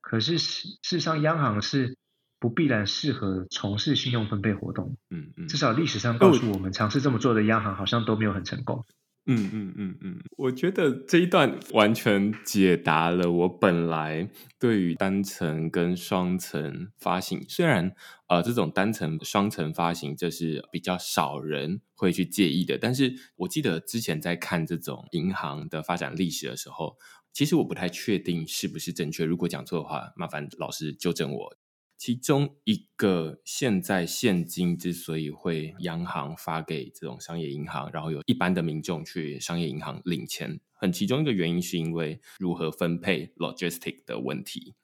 可是事事实上，央行是不必然适合从事信用分配活动。嗯嗯，至少历史上告诉我们，尝试这么做的央行好像都没有很成功。嗯嗯嗯嗯，我觉得这一段完全解答了我本来对于单层跟双层发行，虽然呃这种单层、双层发行这是比较少人会去介意的，但是我记得之前在看这种银行的发展历史的时候，其实我不太确定是不是正确，如果讲错的话，麻烦老师纠正我。其中一个，现在现金之所以会央行发给这种商业银行，然后有一般的民众去商业银行领钱，很其中一个原因是因为如何分配 logistic 的问题。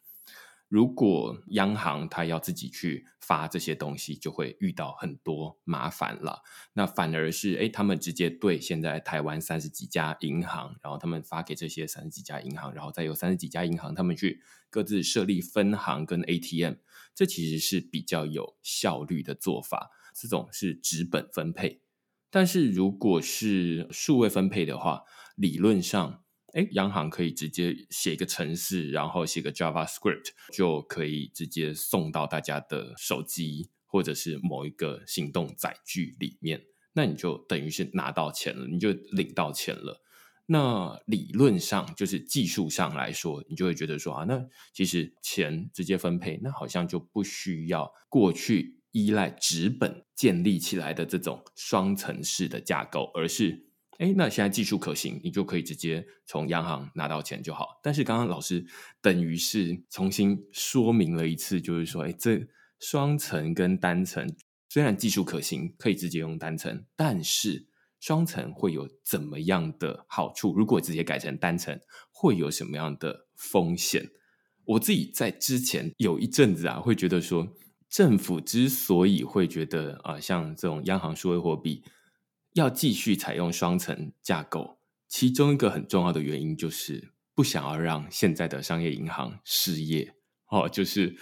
如果央行它要自己去发这些东西，就会遇到很多麻烦了。那反而是，哎，他们直接对现在台湾三十几家银行，然后他们发给这些三十几家银行，然后再有三十几家银行他们去各自设立分行跟 ATM，这其实是比较有效率的做法。这种是纸本分配，但是如果是数位分配的话，理论上。哎，央行可以直接写一个程式，然后写个 JavaScript，就可以直接送到大家的手机或者是某一个行动载具里面。那你就等于是拿到钱了，你就领到钱了。那理论上就是技术上来说，你就会觉得说啊，那其实钱直接分配，那好像就不需要过去依赖纸本建立起来的这种双层式的架构，而是。哎，那现在技术可行，你就可以直接从央行拿到钱就好。但是刚刚老师等于是重新说明了一次，就是说，哎，这双层跟单层虽然技术可行，可以直接用单层，但是双层会有怎么样的好处？如果直接改成单层，会有什么样的风险？我自己在之前有一阵子啊，会觉得说，政府之所以会觉得啊，像这种央行数位货币。要继续采用双层架构，其中一个很重要的原因就是不想要让现在的商业银行失业。哦，就是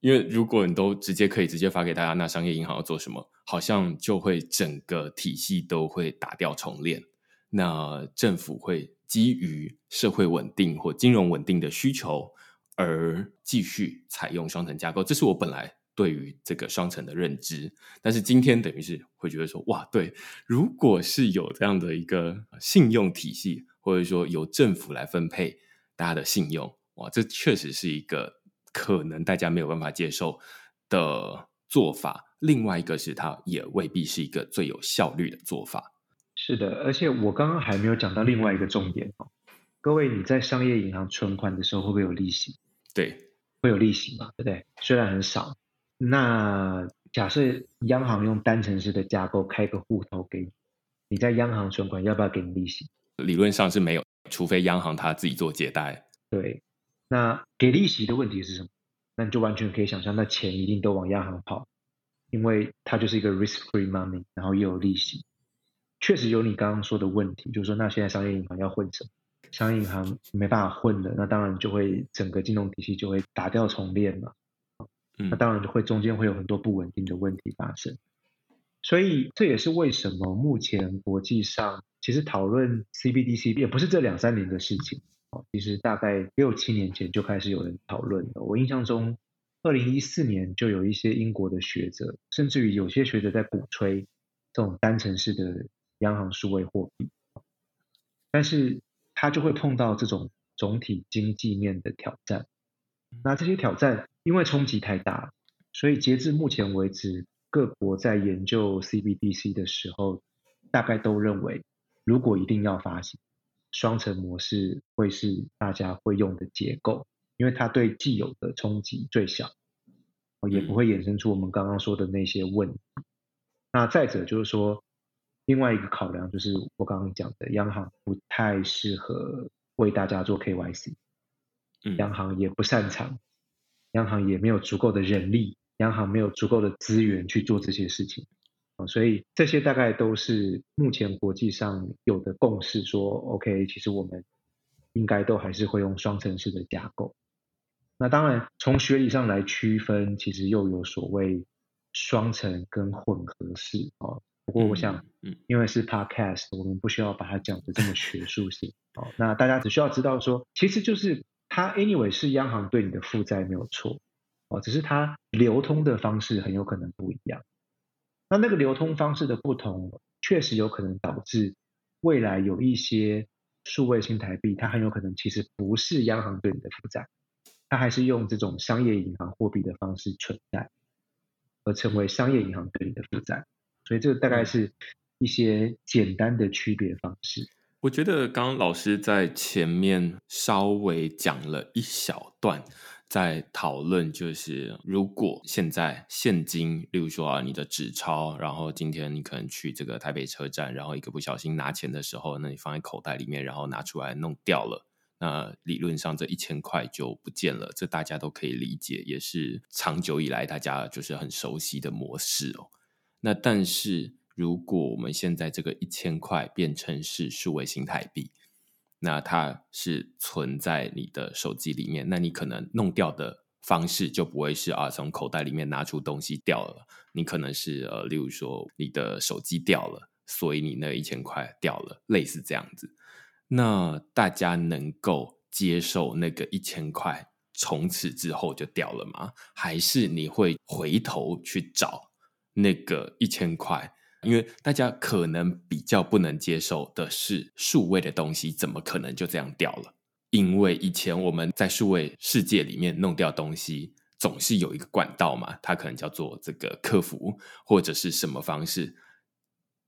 因为如果你都直接可以直接发给大家，那商业银行要做什么？好像就会整个体系都会打掉重练。那政府会基于社会稳定或金融稳定的需求而继续采用双层架构，这是我本来对于这个双层的认知。但是今天等于是会觉得说，哇，对，如果是有这样的一个信用体系，或者说由政府来分配大家的信用，哇，这确实是一个可能大家没有办法接受的做法。另外一个是，它也未必是一个最有效率的做法。是的，而且我刚刚还没有讲到另外一个重点哦。各位，你在商业银行存款的时候会不会有利息？对，会有利息嘛，对不对？虽然很少。那假设央行用单程式的架构开个户头给你，你在央行存款要不要给你利息？理论上是没有，除非央行他自己做借贷。对，那给利息的问题是什么？那你就完全可以想象，那钱一定都往央行跑。因为它就是一个 risk-free money，然后又有利息，确实有你刚刚说的问题，就是说那现在商业银行要混什么？商业银行没办法混了，那当然就会整个金融体系就会打掉重练嘛。那当然就会中间会有很多不稳定的问题发生。所以这也是为什么目前国际上其实讨论 CBDC 也不是这两三年的事情哦，哦其实大概六七年前就开始有人讨论了。我印象中。二零一四年就有一些英国的学者，甚至于有些学者在鼓吹这种单程式的央行数位货币，但是他就会碰到这种总体经济面的挑战。那这些挑战因为冲击太大，所以截至目前为止，各国在研究 CBDC 的时候，大概都认为，如果一定要发行，双层模式会是大家会用的结构。因为它对既有的冲击最小，也不会衍生出我们刚刚说的那些问题。那再者就是说，另外一个考量就是我刚刚讲的，央行不太适合为大家做 KYC，央行也不擅长，央行也没有足够的人力，央行没有足够的资源去做这些事情啊，所以这些大概都是目前国际上有的共识，说 OK，其实我们应该都还是会用双层式的架构。那当然，从学理上来区分，其实又有所谓双层跟混合式哦。不过我想，因为是 podcast，我们不需要把它讲的这么学术性哦。那大家只需要知道说，其实就是它 anyway 是央行对你的负债没有错哦，只是它流通的方式很有可能不一样。那那个流通方式的不同，确实有可能导致未来有一些数位新台币，它很有可能其实不是央行对你的负债。它还是用这种商业银行货币的方式存在，而成为商业银行对你的负债，所以这个大概是一些简单的区别方式。我觉得刚刚老师在前面稍微讲了一小段，在讨论就是如果现在现金，例如说啊你的纸钞，然后今天你可能去这个台北车站，然后一个不小心拿钱的时候，那你放在口袋里面，然后拿出来弄掉了。那理论上这一千块就不见了，这大家都可以理解，也是长久以来大家就是很熟悉的模式哦。那但是如果我们现在这个一千块变成是数位新台币，那它是存在你的手机里面，那你可能弄掉的方式就不会是啊从口袋里面拿出东西掉了，你可能是呃例如说你的手机掉了，所以你那一千块掉了，类似这样子。那大家能够接受那个一千块从此之后就掉了吗？还是你会回头去找那个一千块？因为大家可能比较不能接受的是数位的东西怎么可能就这样掉了？因为以前我们在数位世界里面弄掉东西，总是有一个管道嘛，它可能叫做这个客服或者是什么方式。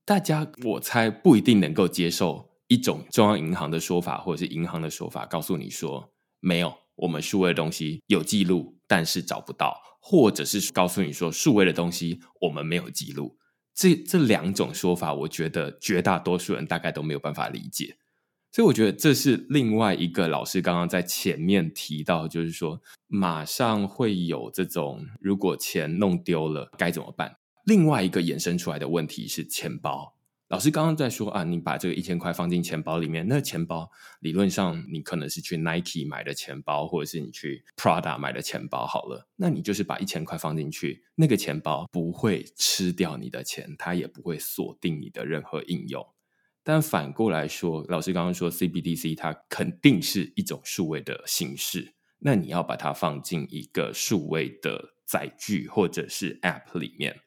大家我猜不一定能够接受。一种中央银行的说法，或者是银行的说法，告诉你说没有，我们数位的东西有记录，但是找不到，或者是告诉你说数位的东西我们没有记录。这这两种说法，我觉得绝大多数人大概都没有办法理解。所以我觉得这是另外一个老师刚刚在前面提到，就是说马上会有这种如果钱弄丢了该怎么办？另外一个衍生出来的问题是钱包。老师刚刚在说啊，你把这个一千块放进钱包里面，那钱包理论上你可能是去 Nike 买的钱包，或者是你去 Prada 买的钱包好了。那你就是把一千块放进去，那个钱包不会吃掉你的钱，它也不会锁定你的任何应用。但反过来说，老师刚刚说 CBDC 它肯定是一种数位的形式，那你要把它放进一个数位的载具或者是 App 里面。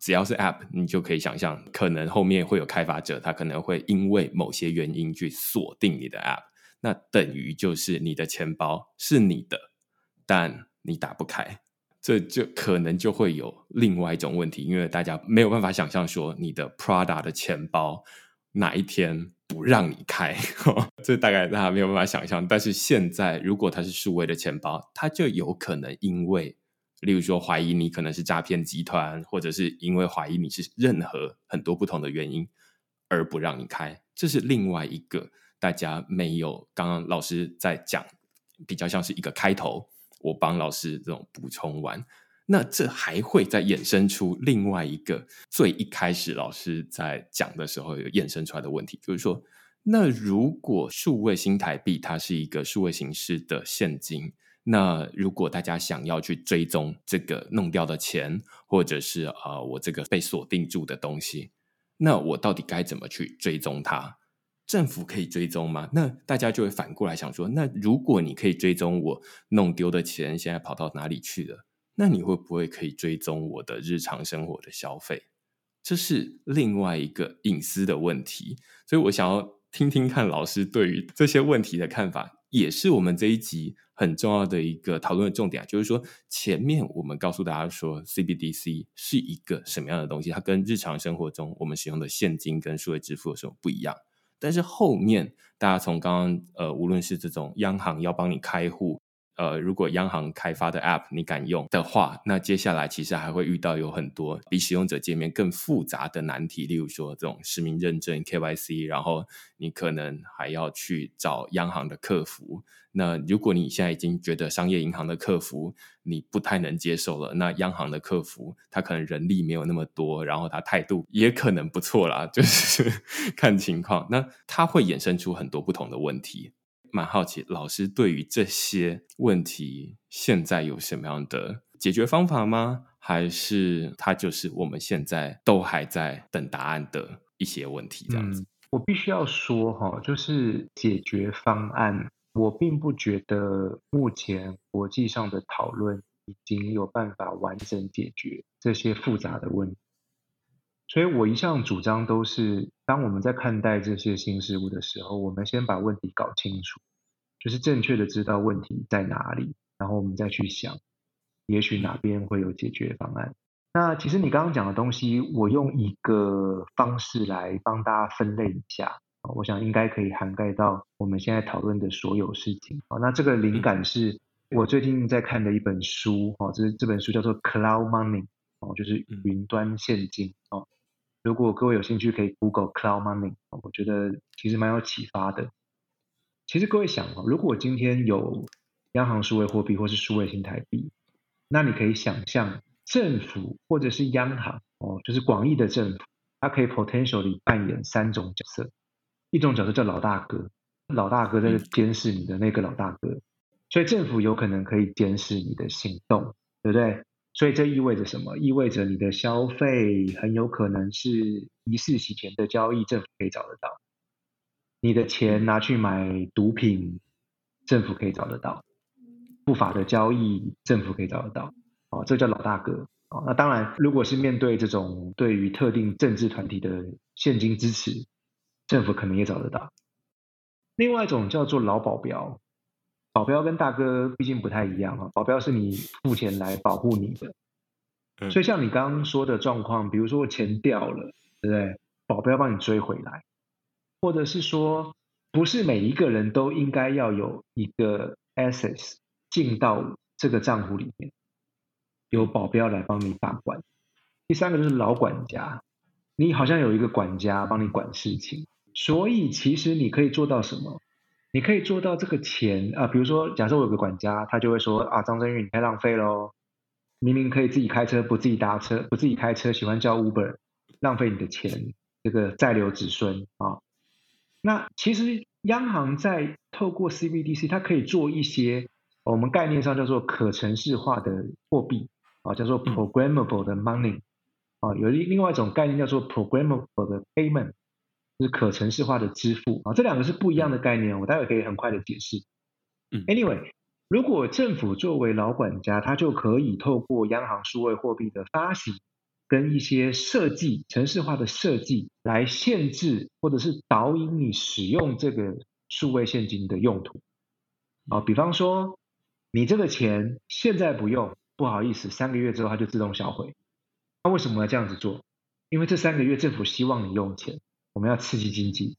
只要是 App，你就可以想象，可能后面会有开发者，他可能会因为某些原因去锁定你的 App，那等于就是你的钱包是你的，但你打不开，这就可能就会有另外一种问题，因为大家没有办法想象说你的 Prada 的钱包哪一天不让你开，这大概大家没有办法想象。但是现在，如果它是数位的钱包，它就有可能因为。例如说，怀疑你可能是诈骗集团，或者是因为怀疑你是任何很多不同的原因而不让你开，这是另外一个大家没有刚刚老师在讲，比较像是一个开头，我帮老师这种补充完，那这还会再衍生出另外一个最一开始老师在讲的时候有衍生出来的问题，就是说，那如果数位新台币它是一个数位形式的现金。那如果大家想要去追踪这个弄掉的钱，或者是啊我这个被锁定住的东西，那我到底该怎么去追踪它？政府可以追踪吗？那大家就会反过来想说，那如果你可以追踪我弄丢的钱现在跑到哪里去了，那你会不会可以追踪我的日常生活的消费？这是另外一个隐私的问题，所以我想要听听看老师对于这些问题的看法。也是我们这一集很重要的一个讨论的重点啊，就是说前面我们告诉大家说，CBDC 是一个什么样的东西，它跟日常生活中我们使用的现金跟数位支付有什么不一样？但是后面大家从刚刚呃，无论是这种央行要帮你开户。呃，如果央行开发的 App 你敢用的话，那接下来其实还会遇到有很多比使用者界面更复杂的难题，例如说这种实名认证 KYC，然后你可能还要去找央行的客服。那如果你现在已经觉得商业银行的客服你不太能接受了，那央行的客服他可能人力没有那么多，然后他态度也可能不错啦，就是看情况。那它会衍生出很多不同的问题。蛮好奇，老师对于这些问题现在有什么样的解决方法吗？还是它就是我们现在都还在等答案的一些问题？这样子，我必须要说哈，就是解决方案，我并不觉得目前国际上的讨论已经有办法完整解决这些复杂的问题。所以我一向主张都是，当我们在看待这些新事物的时候，我们先把问题搞清楚，就是正确的知道问题在哪里，然后我们再去想，也许哪边会有解决方案。那其实你刚刚讲的东西，我用一个方式来帮大家分类一下，我想应该可以涵盖到我们现在讨论的所有事情。啊，那这个灵感是我最近在看的一本书，哦，这这本书叫做《Cloud Money》，哦，就是云端现金，哦。如果各位有兴趣，可以 Google Cloud Money，我觉得其实蛮有启发的。其实各位想哦，如果今天有央行数位货币或是数位新台币，那你可以想象政府或者是央行哦，就是广义的政府，它可以 potentially 扮演三种角色。一种角色叫老大哥，老大哥在监视你的那个老大哥，所以政府有可能可以监视你的行动，对不对？所以这意味着什么？意味着你的消费很有可能是疑似洗钱的交易，政府可以找得到；你的钱拿去买毒品，政府可以找得到；不法的交易，政府可以找得到。哦，这叫老大哥。哦，那当然，如果是面对这种对于特定政治团体的现金支持，政府可能也找得到。另外一种叫做老保镖。保镖跟大哥毕竟不太一样啊，保镖是你付钱来保护你的，所以像你刚刚说的状况，比如说钱掉了，对不对？保镖帮你追回来，或者是说，不是每一个人都应该要有一个 assets 进到这个账户里面，有保镖来帮你把关。第三个就是老管家，你好像有一个管家帮你管事情，所以其实你可以做到什么？你可以做到这个钱啊，比如说，假设我有个管家，他就会说啊，张振宇你太浪费喽，明明可以自己开车，不自己搭车，不自己开车，喜欢叫 Uber，浪费你的钱，这个再留子孙啊。那其实央行在透过 CBDC，它可以做一些我们概念上叫做可程式化的货币啊，叫做 programmable 的 money 啊，有另另外一种概念叫做 programmable 的 payment。是可程式化的支付啊，这两个是不一样的概念，我待会可以很快的解释。嗯，Anyway，如果政府作为老管家，他就可以透过央行数位货币的发行跟一些设计、城市化的设计来限制或者是导引你使用这个数位现金的用途。啊，比方说你这个钱现在不用，不好意思，三个月之后它就自动销毁。那为什么要这样子做？因为这三个月政府希望你用钱，我们要刺激经济。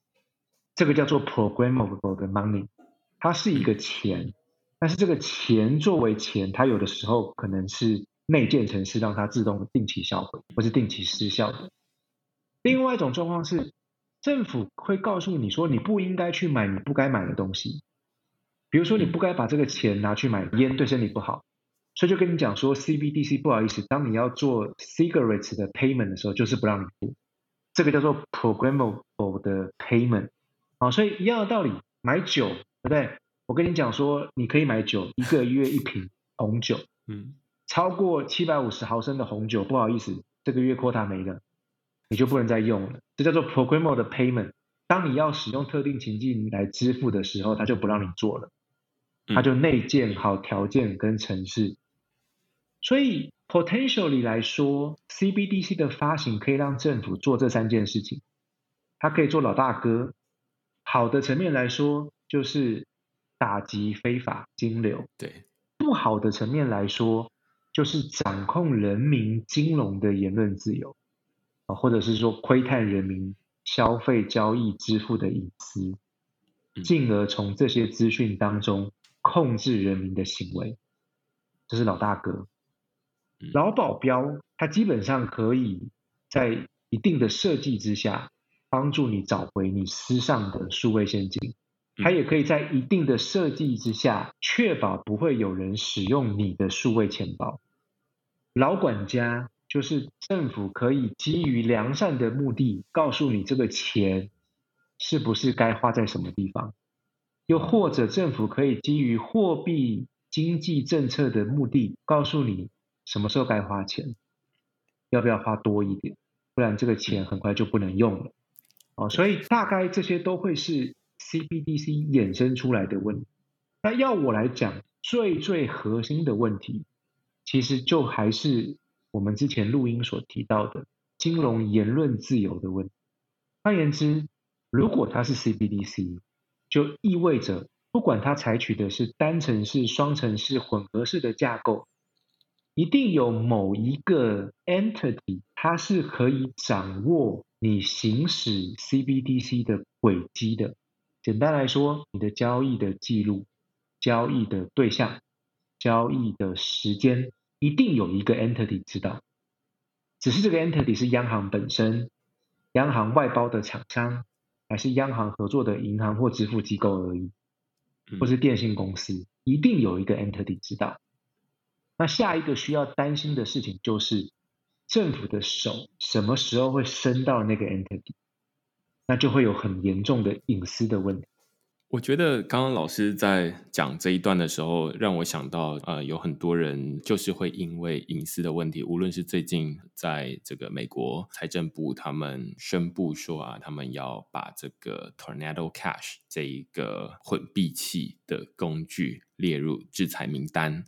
这个叫做 programmable 的 money，它是一个钱。但是这个钱作为钱，它有的时候可能是内建程式让它自动定期销毁，或是定期失效的。另外一种状况是，政府会告诉你说你不应该去买你不该买的东西，比如说你不该把这个钱拿去买烟，对身体不好，所以就跟你讲说 CBDC 不好意思，当你要做 cigarettes 的 payment 的时候，就是不让你付，这个叫做 programmable 的 payment。好，所以一样的道理，买酒对不对？我跟你讲说，你可以买酒，一个月一瓶红酒，嗯，超过七百五十毫升的红酒，不好意思，这个月 quota 没了，你就不能再用了。这叫做 programmable 的 payment。当你要使用特定情境来支付的时候，它就不让你做了，它就内建好条件跟程式。所以 potentially 来说，CBDC 的发行可以让政府做这三件事情，它可以做老大哥。好的层面来说，就是。打击非法金流，对不好的层面来说，就是掌控人民金融的言论自由啊，或者是说窥探人民消费、交易、支付的隐私，进而从这些资讯当中控制人民的行为，这是老大哥。老保镖他基本上可以在一定的设计之下，帮助你找回你私上的数位现金。它也可以在一定的设计之下，确保不会有人使用你的数位钱包。老管家就是政府可以基于良善的目的，告诉你这个钱是不是该花在什么地方，又或者政府可以基于货币经济政策的目的，告诉你什么时候该花钱，要不要花多一点，不然这个钱很快就不能用了。哦，所以大概这些都会是。CBDC 衍生出来的问题，那要我来讲，最最核心的问题，其实就还是我们之前录音所提到的金融言论自由的问题。换言之，如果它是 CBDC，就意味着不管它采取的是单程式、双程式、混合式的架构，一定有某一个 entity，它是可以掌握你行使 CBDC 的轨迹的。简单来说，你的交易的记录、交易的对象、交易的时间，一定有一个 entity 知道。只是这个 entity 是央行本身、央行外包的厂商，还是央行合作的银行或支付机构而已，或是电信公司，一定有一个 entity 知道。那下一个需要担心的事情就是，政府的手什么时候会伸到那个 entity？那就会有很严重的隐私的问题。我觉得刚刚老师在讲这一段的时候，让我想到，呃，有很多人就是会因为隐私的问题，无论是最近在这个美国财政部他们宣布说啊，他们要把这个 Tornado Cash 这一个混币器的工具列入制裁名单。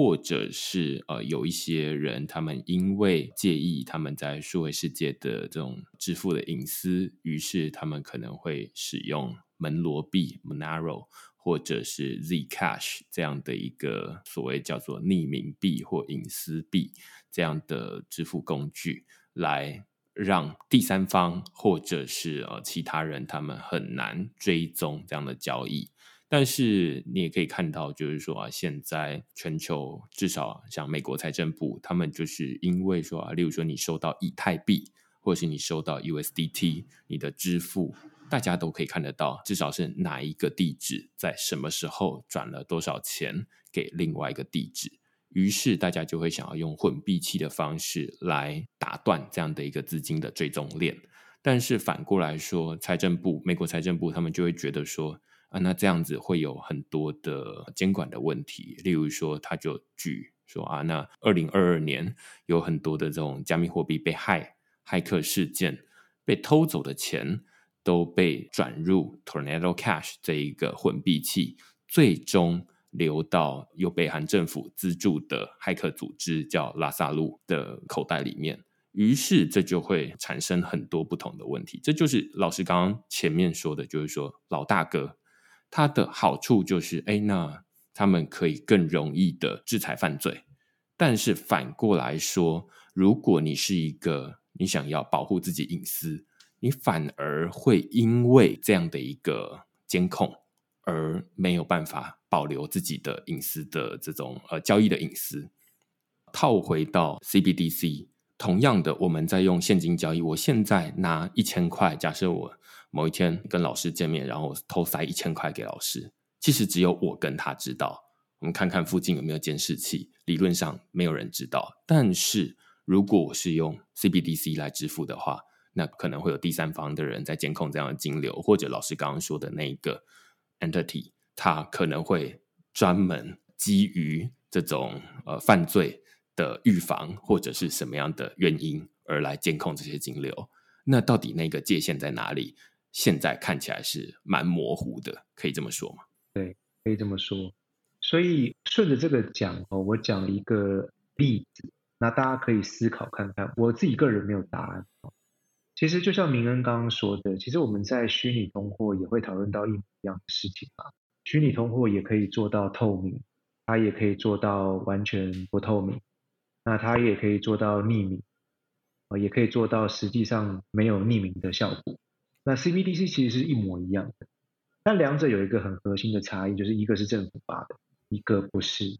或者是呃，有一些人，他们因为介意他们在数位世界的这种支付的隐私，于是他们可能会使用门罗币 （Monero） 或者是 Zcash 这样的一个所谓叫做匿名币或隐私币这样的支付工具，来让第三方或者是呃其他人他们很难追踪这样的交易。但是你也可以看到，就是说啊，现在全球至少像美国财政部，他们就是因为说啊，例如说你收到以太币，或者是你收到 USDT，你的支付，大家都可以看得到，至少是哪一个地址在什么时候转了多少钱给另外一个地址，于是大家就会想要用混币器的方式来打断这样的一个资金的追踪链。但是反过来说，财政部，美国财政部他们就会觉得说。啊，那这样子会有很多的监管的问题，例如说，他就举说啊，那二零二二年有很多的这种加密货币被害、骇客事件，被偷走的钱都被转入 Tornado Cash 这一个混币器，最终流到由北韩政府资助的骇客组织叫拉萨路的口袋里面。于是这就会产生很多不同的问题。这就是老师刚刚前面说的，就是说老大哥他的好处就是，哎，那他们可以更容易的制裁犯罪。但是反过来说，如果你是一个你想要保护自己隐私，你反而会因为这样的一个监控而没有办法保留自己的隐私的这种呃交易的隐私。套回到 CBDC，同样的，我们在用现金交易。我现在拿一千块，假设我某一天跟老师见面，然后偷塞一千块给老师，其实只有我跟他知道。我们看看附近有没有监视器，理论上没有人知道。但是如果我是用 CBDC 来支付的话，那可能会有第三方的人在监控这样的金流，或者老师刚刚说的那一个 entity，它可能会专门基于这种呃犯罪的预防或者是什么样的原因而来监控这些金流。那到底那个界限在哪里？现在看起来是蛮模糊的，可以这么说吗？对，可以这么说。所以顺着这个讲哦，我讲一个例子，那大家可以思考看看。我自己个人没有答案。其实就像明恩刚刚说的，其实我们在虚拟通货也会讨论到一模一样的事情啊。虚拟通货也可以做到透明，它也可以做到完全不透明，那它也可以做到匿名，啊，也可以做到实际上没有匿名的效果。那 CBDC 其实是一模一样的，但两者有一个很核心的差异，就是一个是政府发的，一个不是，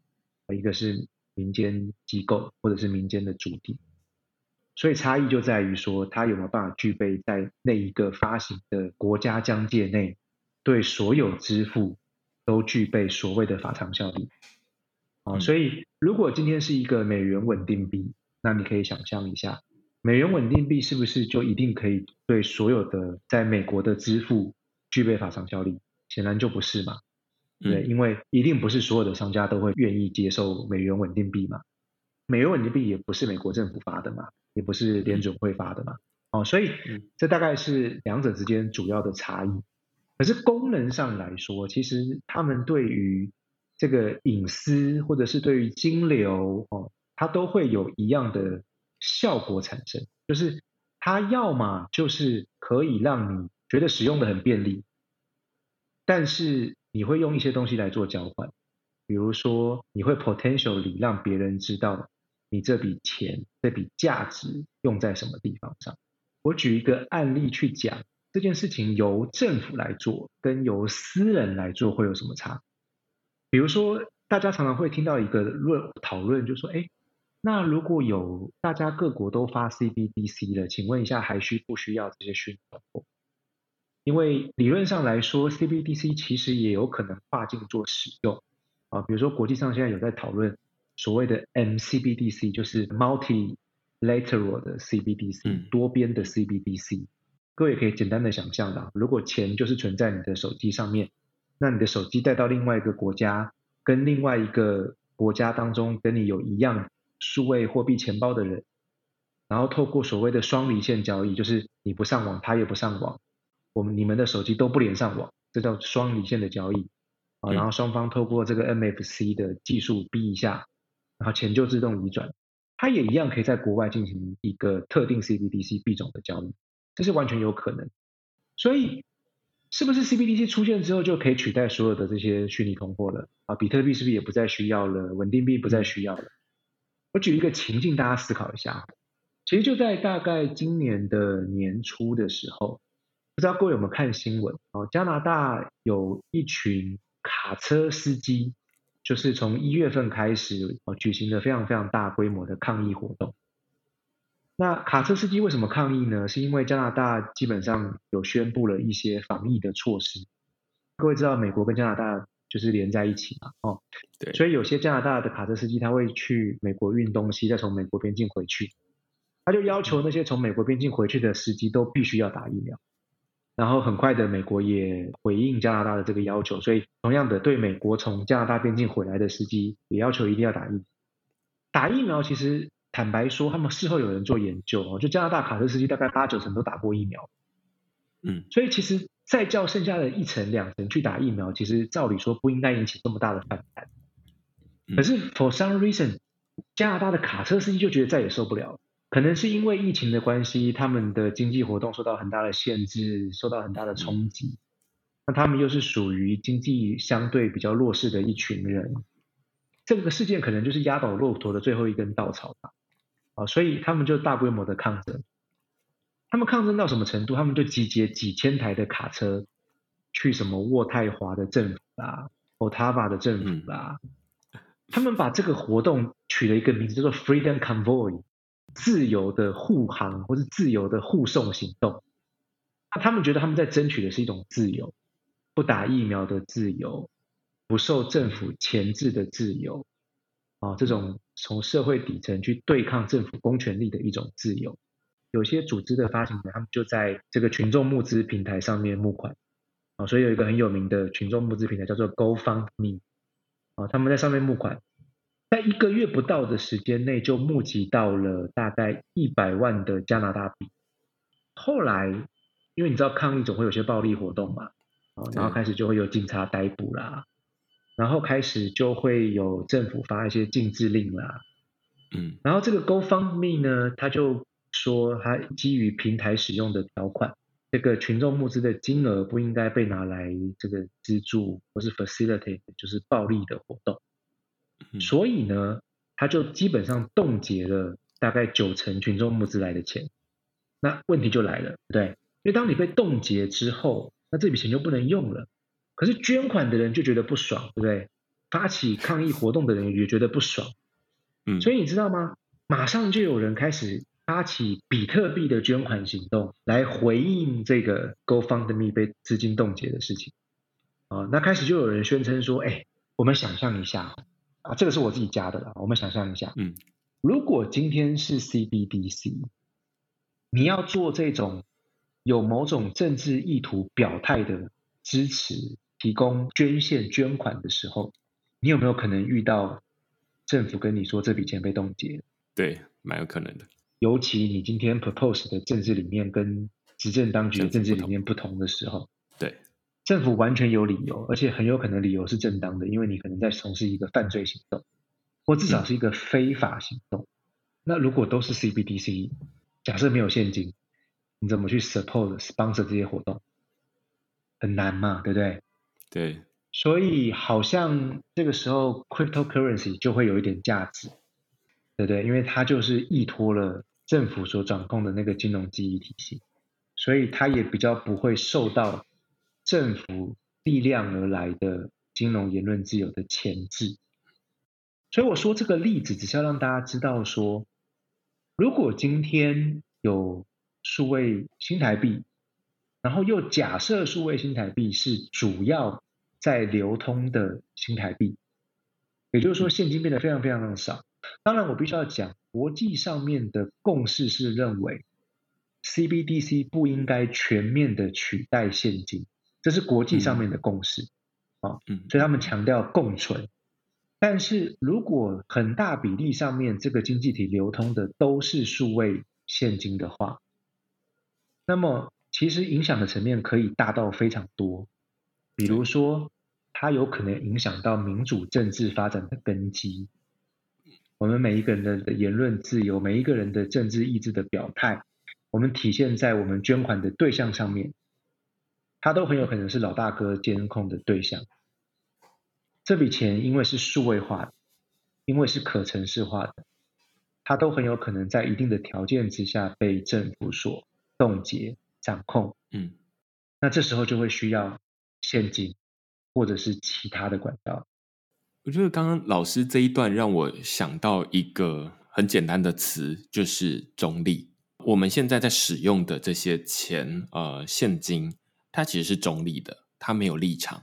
一个是民间机构或者是民间的主体。所以差异就在于说，它有没有办法具备在那一个发行的国家疆界内，对所有支付都具备所谓的法偿效力。啊，所以如果今天是一个美元稳定币，那你可以想象一下，美元稳定币是不是就一定可以对所有的在美国的支付具备法偿效力？显然就不是嘛。对，因为一定不是所有的商家都会愿意接受美元稳定币嘛。美元稳定币也不是美国政府发的嘛。也不是联准会发的嘛，哦，所以这大概是两者之间主要的差异。可是功能上来说，其实他们对于这个隐私或者是对于金流哦，它都会有一样的效果产生，就是它要么就是可以让你觉得使用的很便利，但是你会用一些东西来做交换，比如说你会 potentially 让别人知道。你这笔钱、这笔价值用在什么地方上？我举一个案例去讲这件事情，由政府来做跟由私人来做会有什么差？比如说，大家常常会听到一个论讨论，就说：哎，那如果有大家各国都发 CBDC 了，请问一下，还需不需要这些虚拟通货？因为理论上来说，CBDC 其实也有可能跨境做使用啊。比如说，国际上现在有在讨论。所谓的 MCBDC 就是 multilateral 的 CBDC，多边的 CBDC。各位可以简单的想象的，如果钱就是存在你的手机上面，那你的手机带到另外一个国家，跟另外一个国家当中跟你有一样数位货币钱包的人，然后透过所谓的双离线交易，就是你不上网，他也不上网，我们你们的手机都不连上网，这叫双离线的交易啊。然后双方透过这个 MFC 的技术逼一下。然后钱就自动移转，它也一样可以在国外进行一个特定 CBDC 币种的交易，这是完全有可能。所以，是不是 CBDC 出现之后就可以取代所有的这些虚拟通货了？啊，比特币是不是也不再需要了？稳定币不再需要了？我举一个情境，大家思考一下。其实就在大概今年的年初的时候，不知道各位有没有看新闻？哦，加拿大有一群卡车司机。就是从一月份开始，哦，举行了非常非常大规模的抗议活动。那卡车司机为什么抗议呢？是因为加拿大基本上有宣布了一些防疫的措施。各位知道，美国跟加拿大就是连在一起嘛，哦，对，所以有些加拿大的卡车司机他会去美国运东西，再从美国边境回去，他就要求那些从美国边境回去的司机都必须要打疫苗。然后很快的，美国也回应加拿大的这个要求，所以同样的，对美国从加拿大边境回来的司机也要求一定要打疫。打疫苗其实坦白说，他们事后有人做研究哦，就加拿大卡车司机大概八九成都打过疫苗。嗯，所以其实再叫剩下的一层两层去打疫苗，其实照理说不应该引起这么大的反弹。可是 for some reason，加拿大的卡车司机就觉得再也受不了，可能是因为疫情的关系，他们的经济活动受到很大的限制，受到很大的冲击。那他们又是属于经济相对比较弱势的一群人，这个事件可能就是压倒骆驼的最后一根稻草吧。啊，所以他们就大规模的抗争。他们抗争到什么程度？他们就集结几千台的卡车，去什么渥太华的政府啦，Ottawa 的政府啦。他们把这个活动取了一个名字，叫做 Freedom Convoy，自由的护航或是自由的护送行动。那他们觉得他们在争取的是一种自由，不打疫苗的自由，不受政府钳制的自由，啊，这种从社会底层去对抗政府公权力的一种自由。有些组织的发行人，他们就在这个群众募资平台上面募款，啊，所以有一个很有名的群众募资平台叫做 GoFundMe。啊，他们在上面募款，在一个月不到的时间内就募集到了大概一百万的加拿大币。后来，因为你知道抗议总会有些暴力活动嘛，啊，然后开始就会有警察逮捕啦，然后开始就会有政府发一些禁制令啦，嗯，然后这个 GoFundMe 呢，他就说他基于平台使用的条款。这个群众募资的金额不应该被拿来这个资助或是 facilitate，就是暴力的活动。所以呢，他就基本上冻结了大概九成群众募资来的钱。那问题就来了，对不对？因为当你被冻结之后，那这笔钱就不能用了。可是捐款的人就觉得不爽，对不对？发起抗议活动的人也觉得不爽。嗯，所以你知道吗？马上就有人开始。发起比特币的捐款行动，来回应这个 GoFundMe 被资金冻结的事情啊。那开始就有人宣称说：“哎，我们想象一下啊，这个是我自己加的啦。我们想象一下，嗯，如果今天是 CBDC，你要做这种有某种政治意图表态的支持、提供捐献、捐款的时候，你有没有可能遇到政府跟你说这笔钱被冻结？对，蛮有可能的。尤其你今天 propose 的政治理念跟执政当局的政治理念不同的时候，对，政府完全有理由，而且很有可能理由是正当的，因为你可能在从事一个犯罪行动，或至少是一个非法行动。那如果都是 CBDC，假设没有现金，你怎么去 support sponsor 这些活动？很难嘛，对不对？对。所以好像这个时候 cryptocurrency 就会有一点价值，对不对？因为它就是依托了。政府所掌控的那个金融记忆体系，所以它也比较不会受到政府力量而来的金融言论自由的钳制。所以我说这个例子，只是要让大家知道说，如果今天有数位新台币，然后又假设数位新台币是主要在流通的新台币，也就是说现金变得非常非常的少。当然，我必须要讲。国际上面的共识是认为，CBDC 不应该全面的取代现金，这是国际上面的共识啊。嗯，所以他们强调共存。但是如果很大比例上面这个经济体流通的都是数位现金的话，那么其实影响的层面可以大到非常多。比如说，它有可能影响到民主政治发展的根基。我们每一个人的言论自由，每一个人的政治意志的表态，我们体现在我们捐款的对象上面，他都很有可能是老大哥监控的对象。这笔钱因为是数位化的，因为是可程式化的，它都很有可能在一定的条件之下被政府所冻结、掌控。嗯，那这时候就会需要现金或者是其他的管道。我觉得刚刚老师这一段让我想到一个很简单的词，就是中立。我们现在在使用的这些钱，呃，现金，它其实是中立的，它没有立场。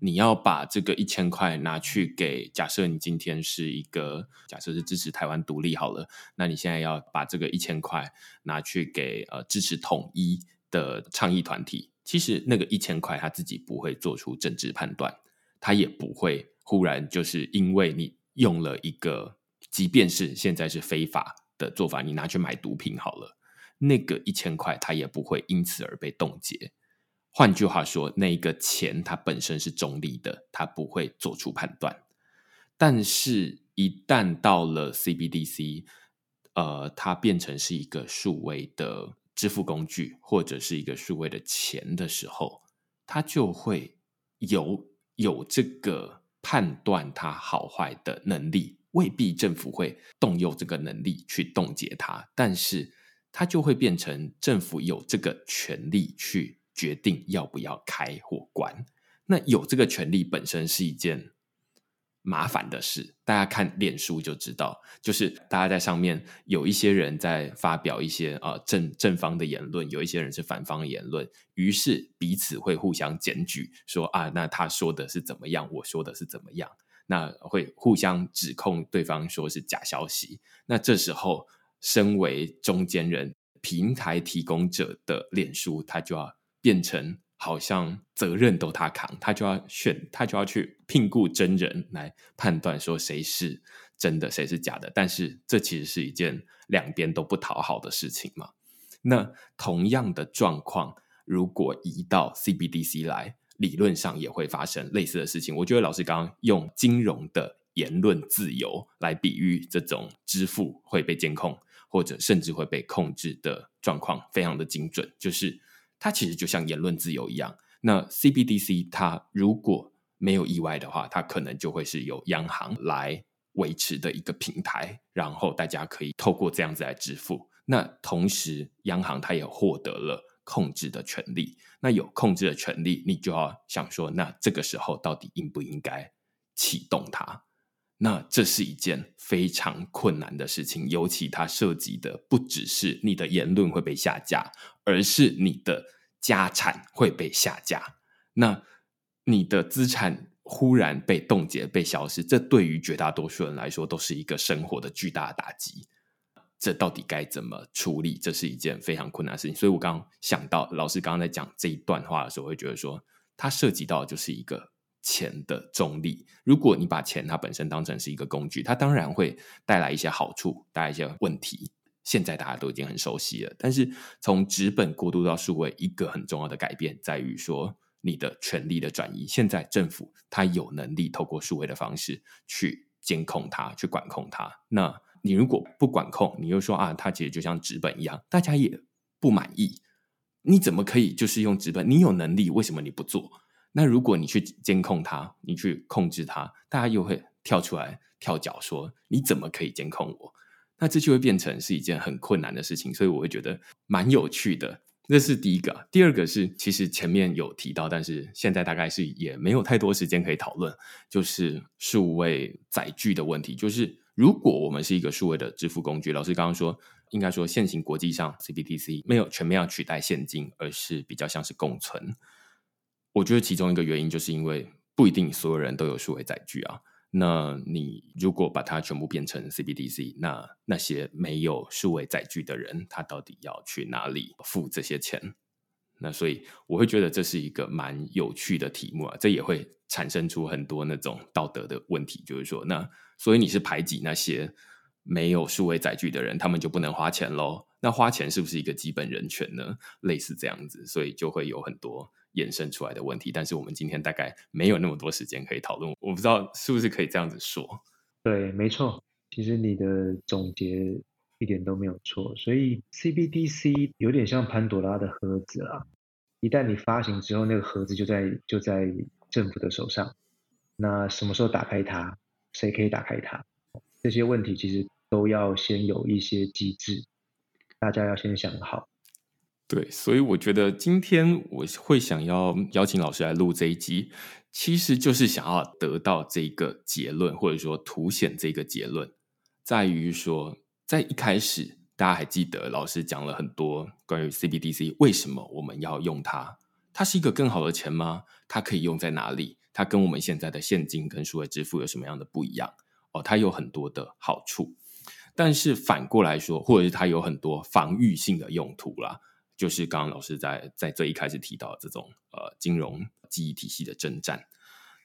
你要把这个一千块拿去给，假设你今天是一个，假设是支持台湾独立好了，那你现在要把这个一千块拿去给呃支持统一的倡议团体，其实那个一千块他自己不会做出政治判断，他也不会。忽然就是因为你用了一个，即便是现在是非法的做法，你拿去买毒品好了，那个一千块它也不会因此而被冻结。换句话说，那个钱它本身是中立的，它不会做出判断。但是，一旦到了 CBDC，呃，它变成是一个数位的支付工具，或者是一个数位的钱的时候，它就会有有这个判断它好坏的能力。未必政府会动用这个能力去冻结它，但是它就会变成政府有这个权利去决定要不要开或关。那有这个权利本身是一件。麻烦的事，大家看脸书就知道，就是大家在上面有一些人在发表一些呃正正方的言论，有一些人是反方言论，于是彼此会互相检举，说啊，那他说的是怎么样，我说的是怎么样，那会互相指控对方说是假消息。那这时候，身为中间人、平台提供者的脸书，他就要变成。好像责任都他扛，他就要选，他就要去聘雇真人来判断说谁是真的，谁是假的。但是这其实是一件两边都不讨好的事情嘛。那同样的状况，如果移到 CBDC 来，理论上也会发生类似的事情。我觉得老师刚刚用金融的言论自由来比喻这种支付会被监控，或者甚至会被控制的状况，非常的精准，就是。它其实就像言论自由一样。那 CBDC 它如果没有意外的话，它可能就会是由央行来维持的一个平台，然后大家可以透过这样子来支付。那同时，央行它也获得了控制的权利。那有控制的权利，你就要想说，那这个时候到底应不应该启动它？那这是一件非常困难的事情，尤其它涉及的不只是你的言论会被下架，而是你的家产会被下架。那你的资产忽然被冻结、被消失，这对于绝大多数人来说都是一个生活的巨大的打击。这到底该怎么处理？这是一件非常困难的事情。所以我刚刚想到，老师刚刚在讲这一段话的时候，会觉得说，它涉及到就是一个。钱的中立，如果你把钱它本身当成是一个工具，它当然会带来一些好处，带来一些问题。现在大家都已经很熟悉了，但是从纸本过渡到数位，一个很重要的改变在于说你的权力的转移。现在政府它有能力透过数位的方式去监控它，去管控它。那你如果不管控，你又说啊，它其实就像纸本一样，大家也不满意。你怎么可以就是用纸本？你有能力，为什么你不做？那如果你去监控它，你去控制它，大家又会跳出来跳脚说：“你怎么可以监控我？”那这就会变成是一件很困难的事情。所以我会觉得蛮有趣的。这是第一个。第二个是，其实前面有提到，但是现在大概是也没有太多时间可以讨论，就是数位载具的问题。就是如果我们是一个数位的支付工具，老师刚刚说，应该说现行国际上 CBDC 没有全面要取代现金，而是比较像是共存。我觉得其中一个原因就是因为不一定所有人都有数位载具啊。那你如果把它全部变成 CBDC，那那些没有数位载具的人，他到底要去哪里付这些钱？那所以我会觉得这是一个蛮有趣的题目啊。这也会产生出很多那种道德的问题，就是说，那所以你是排挤那些没有数位载具的人，他们就不能花钱喽？那花钱是不是一个基本人权呢？类似这样子，所以就会有很多。衍生出来的问题，但是我们今天大概没有那么多时间可以讨论。我不知道是不是可以这样子说。对，没错，其实你的总结一点都没有错。所以 CBDC 有点像潘多拉的盒子啦，一旦你发行之后，那个盒子就在就在政府的手上。那什么时候打开它？谁可以打开它？这些问题其实都要先有一些机制，大家要先想好。对，所以我觉得今天我会想要邀请老师来录这一集，其实就是想要得到这个结论，或者说凸显这个结论，在于说，在一开始大家还记得老师讲了很多关于 CBDC 为什么我们要用它，它是一个更好的钱吗？它可以用在哪里？它跟我们现在的现金跟数位支付有什么样的不一样？哦，它有很多的好处，但是反过来说，或者是它有很多防御性的用途啦。就是刚刚老师在在最一开始提到这种呃金融记忆体系的征战，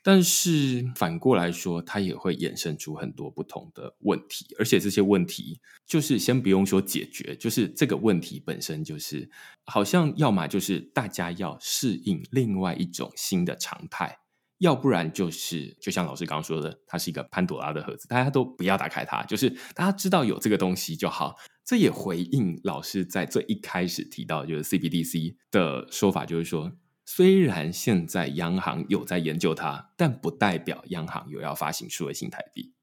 但是反过来说，它也会衍生出很多不同的问题，而且这些问题就是先不用说解决，就是这个问题本身就是好像要么就是大家要适应另外一种新的常态，要不然就是就像老师刚刚说的，它是一个潘朵拉的盒子，大家都不要打开它，就是大家知道有这个东西就好。这也回应老师在最一开始提到，就是 CBDC 的说法，就是说。虽然现在央行有在研究它，但不代表央行有要发行数位新台币。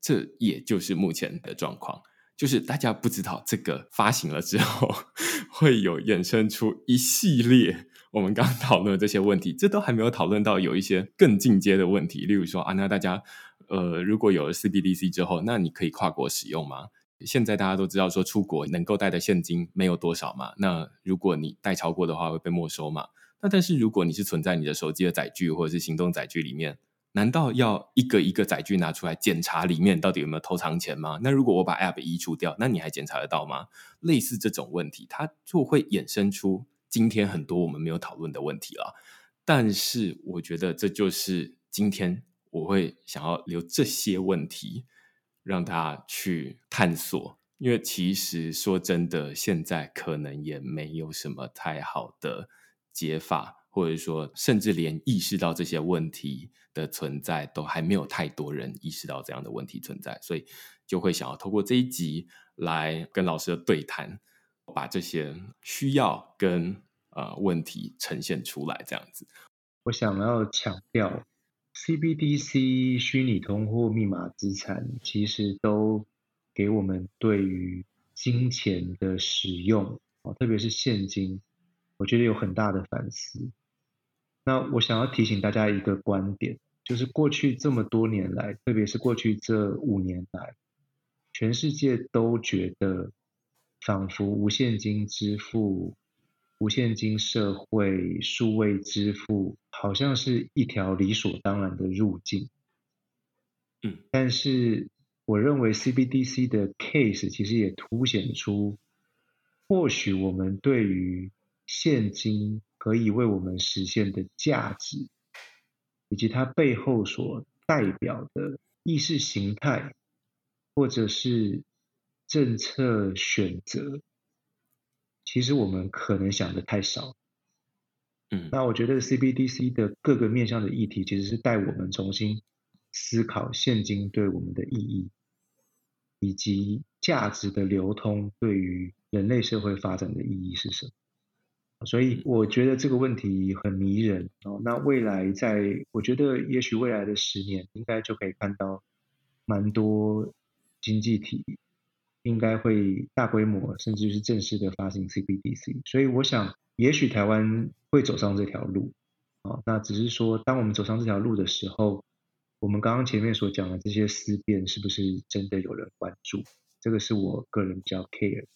这也就是目前的状况，就是大家不知道这个发行了之后 会有衍生出一系列我们刚讨论的这些问题，这都还没有讨论到有一些更进阶的问题，例如说啊，那大家呃，如果有了 CBDC 之后，那你可以跨国使用吗？现在大家都知道说出国能够带的现金没有多少嘛，那如果你带超过的话会被没收嘛？那但是如果你是存在你的手机的载具或者是行动载具里面，难道要一个一个载具拿出来检查里面到底有没有偷藏钱吗？那如果我把 App 移除掉，那你还检查得到吗？类似这种问题，它就会衍生出今天很多我们没有讨论的问题了。但是我觉得这就是今天我会想要留这些问题让他去探索，因为其实说真的，现在可能也没有什么太好的。解法，或者说，甚至连意识到这些问题的存在，都还没有太多人意识到这样的问题存在，所以就会想要透过这一集来跟老师的对谈，把这些需要跟呃问题呈现出来。这样子，我想要强调，CBDC、虚拟通货、密码资产，其实都给我们对于金钱的使用啊，特别是现金。我觉得有很大的反思。那我想要提醒大家一个观点，就是过去这么多年来，特别是过去这五年来，全世界都觉得仿佛无现金支付、无现金社会、数位支付，好像是一条理所当然的路径。嗯，但是我认为 CBDC 的 case 其实也凸显出，或许我们对于现金可以为我们实现的价值，以及它背后所代表的意识形态，或者是政策选择，其实我们可能想的太少。嗯，那我觉得 CBDC 的各个面向的议题，其实是带我们重新思考现金对我们的意义，以及价值的流通对于人类社会发展的意义是什么。所以我觉得这个问题很迷人哦。那未来在，我觉得也许未来的十年，应该就可以看到蛮多经济体应该会大规模，甚至是正式的发行 CBDC。所以我想，也许台湾会走上这条路啊。那只是说，当我们走上这条路的时候，我们刚刚前面所讲的这些思辨，是不是真的有人关注？这个是我个人比较 care。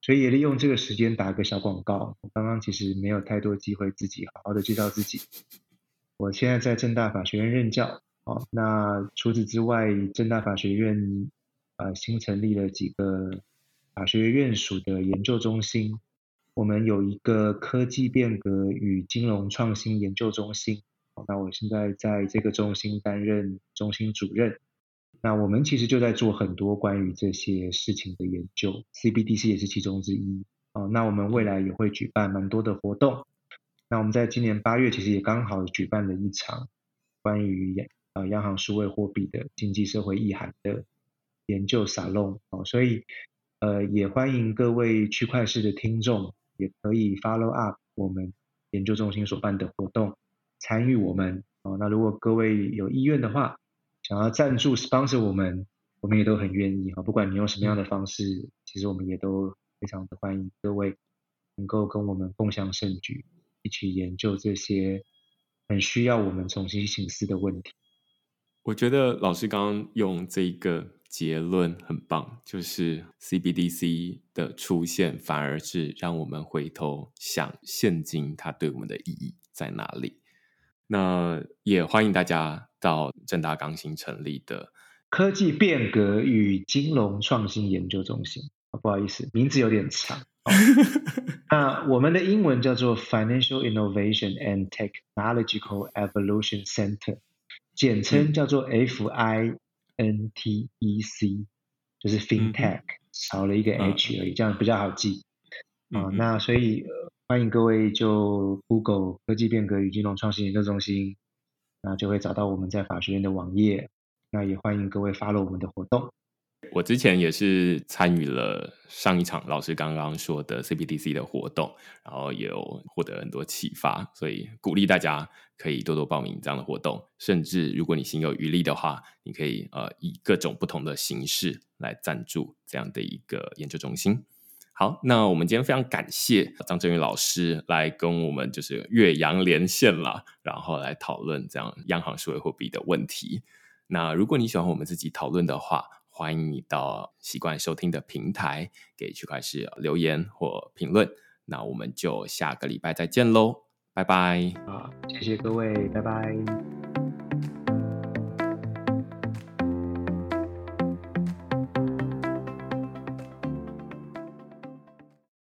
所以也利用这个时间打个小广告。我刚刚其实没有太多机会自己好好的介绍自己。我现在在正大法学院任教，哦，那除此之外，正大法学院呃新成立了几个法学院属的研究中心。我们有一个科技变革与金融创新研究中心，那我现在在这个中心担任中心主任。那我们其实就在做很多关于这些事情的研究，CBDC 也是其中之一啊。那我们未来也会举办蛮多的活动。那我们在今年八月其实也刚好举办了一场关于呃央行数位货币的经济社会意涵的研究沙龙哦，所以呃也欢迎各位区块市的听众也可以 follow up 我们研究中心所办的活动，参与我们哦。那如果各位有意愿的话，想要赞助 sponsor 我们，我们也都很愿意啊。不管你用什么样的方式，其实我们也都非常的欢迎各位能够跟我们共享盛举，一起研究这些很需要我们重新醒思的问题。我觉得老师刚刚用这一个结论很棒，就是 CBDC 的出现反而是让我们回头想现金它对我们的意义在哪里。那也欢迎大家到正大刚新成立的科技变革与金融创新研究中心。不好意思，名字有点长。那我们的英文叫做 Financial Innovation and Technological Evolution Center，简称叫做 FINTEC，就是 FinTech，少了一个 H 而已，这样比较好记。啊，那所以欢迎各位就 Google 科技变革与金融创新研究中心，那就会找到我们在法学院的网页。那也欢迎各位 follow 我们的活动。我之前也是参与了上一场老师刚刚说的 CBDC 的活动，然后也有获得很多启发，所以鼓励大家可以多多报名这样的活动。甚至如果你心有余力的话，你可以呃以各种不同的形式来赞助这样的一个研究中心。好，那我们今天非常感谢张振宇老师来跟我们就是岳阳连线了，然后来讨论这样央行数位货币的问题。那如果你喜欢我们自己讨论的话，欢迎你到习惯收听的平台给区块市留言或评论。那我们就下个礼拜再见喽，拜拜。好，谢谢各位，拜拜。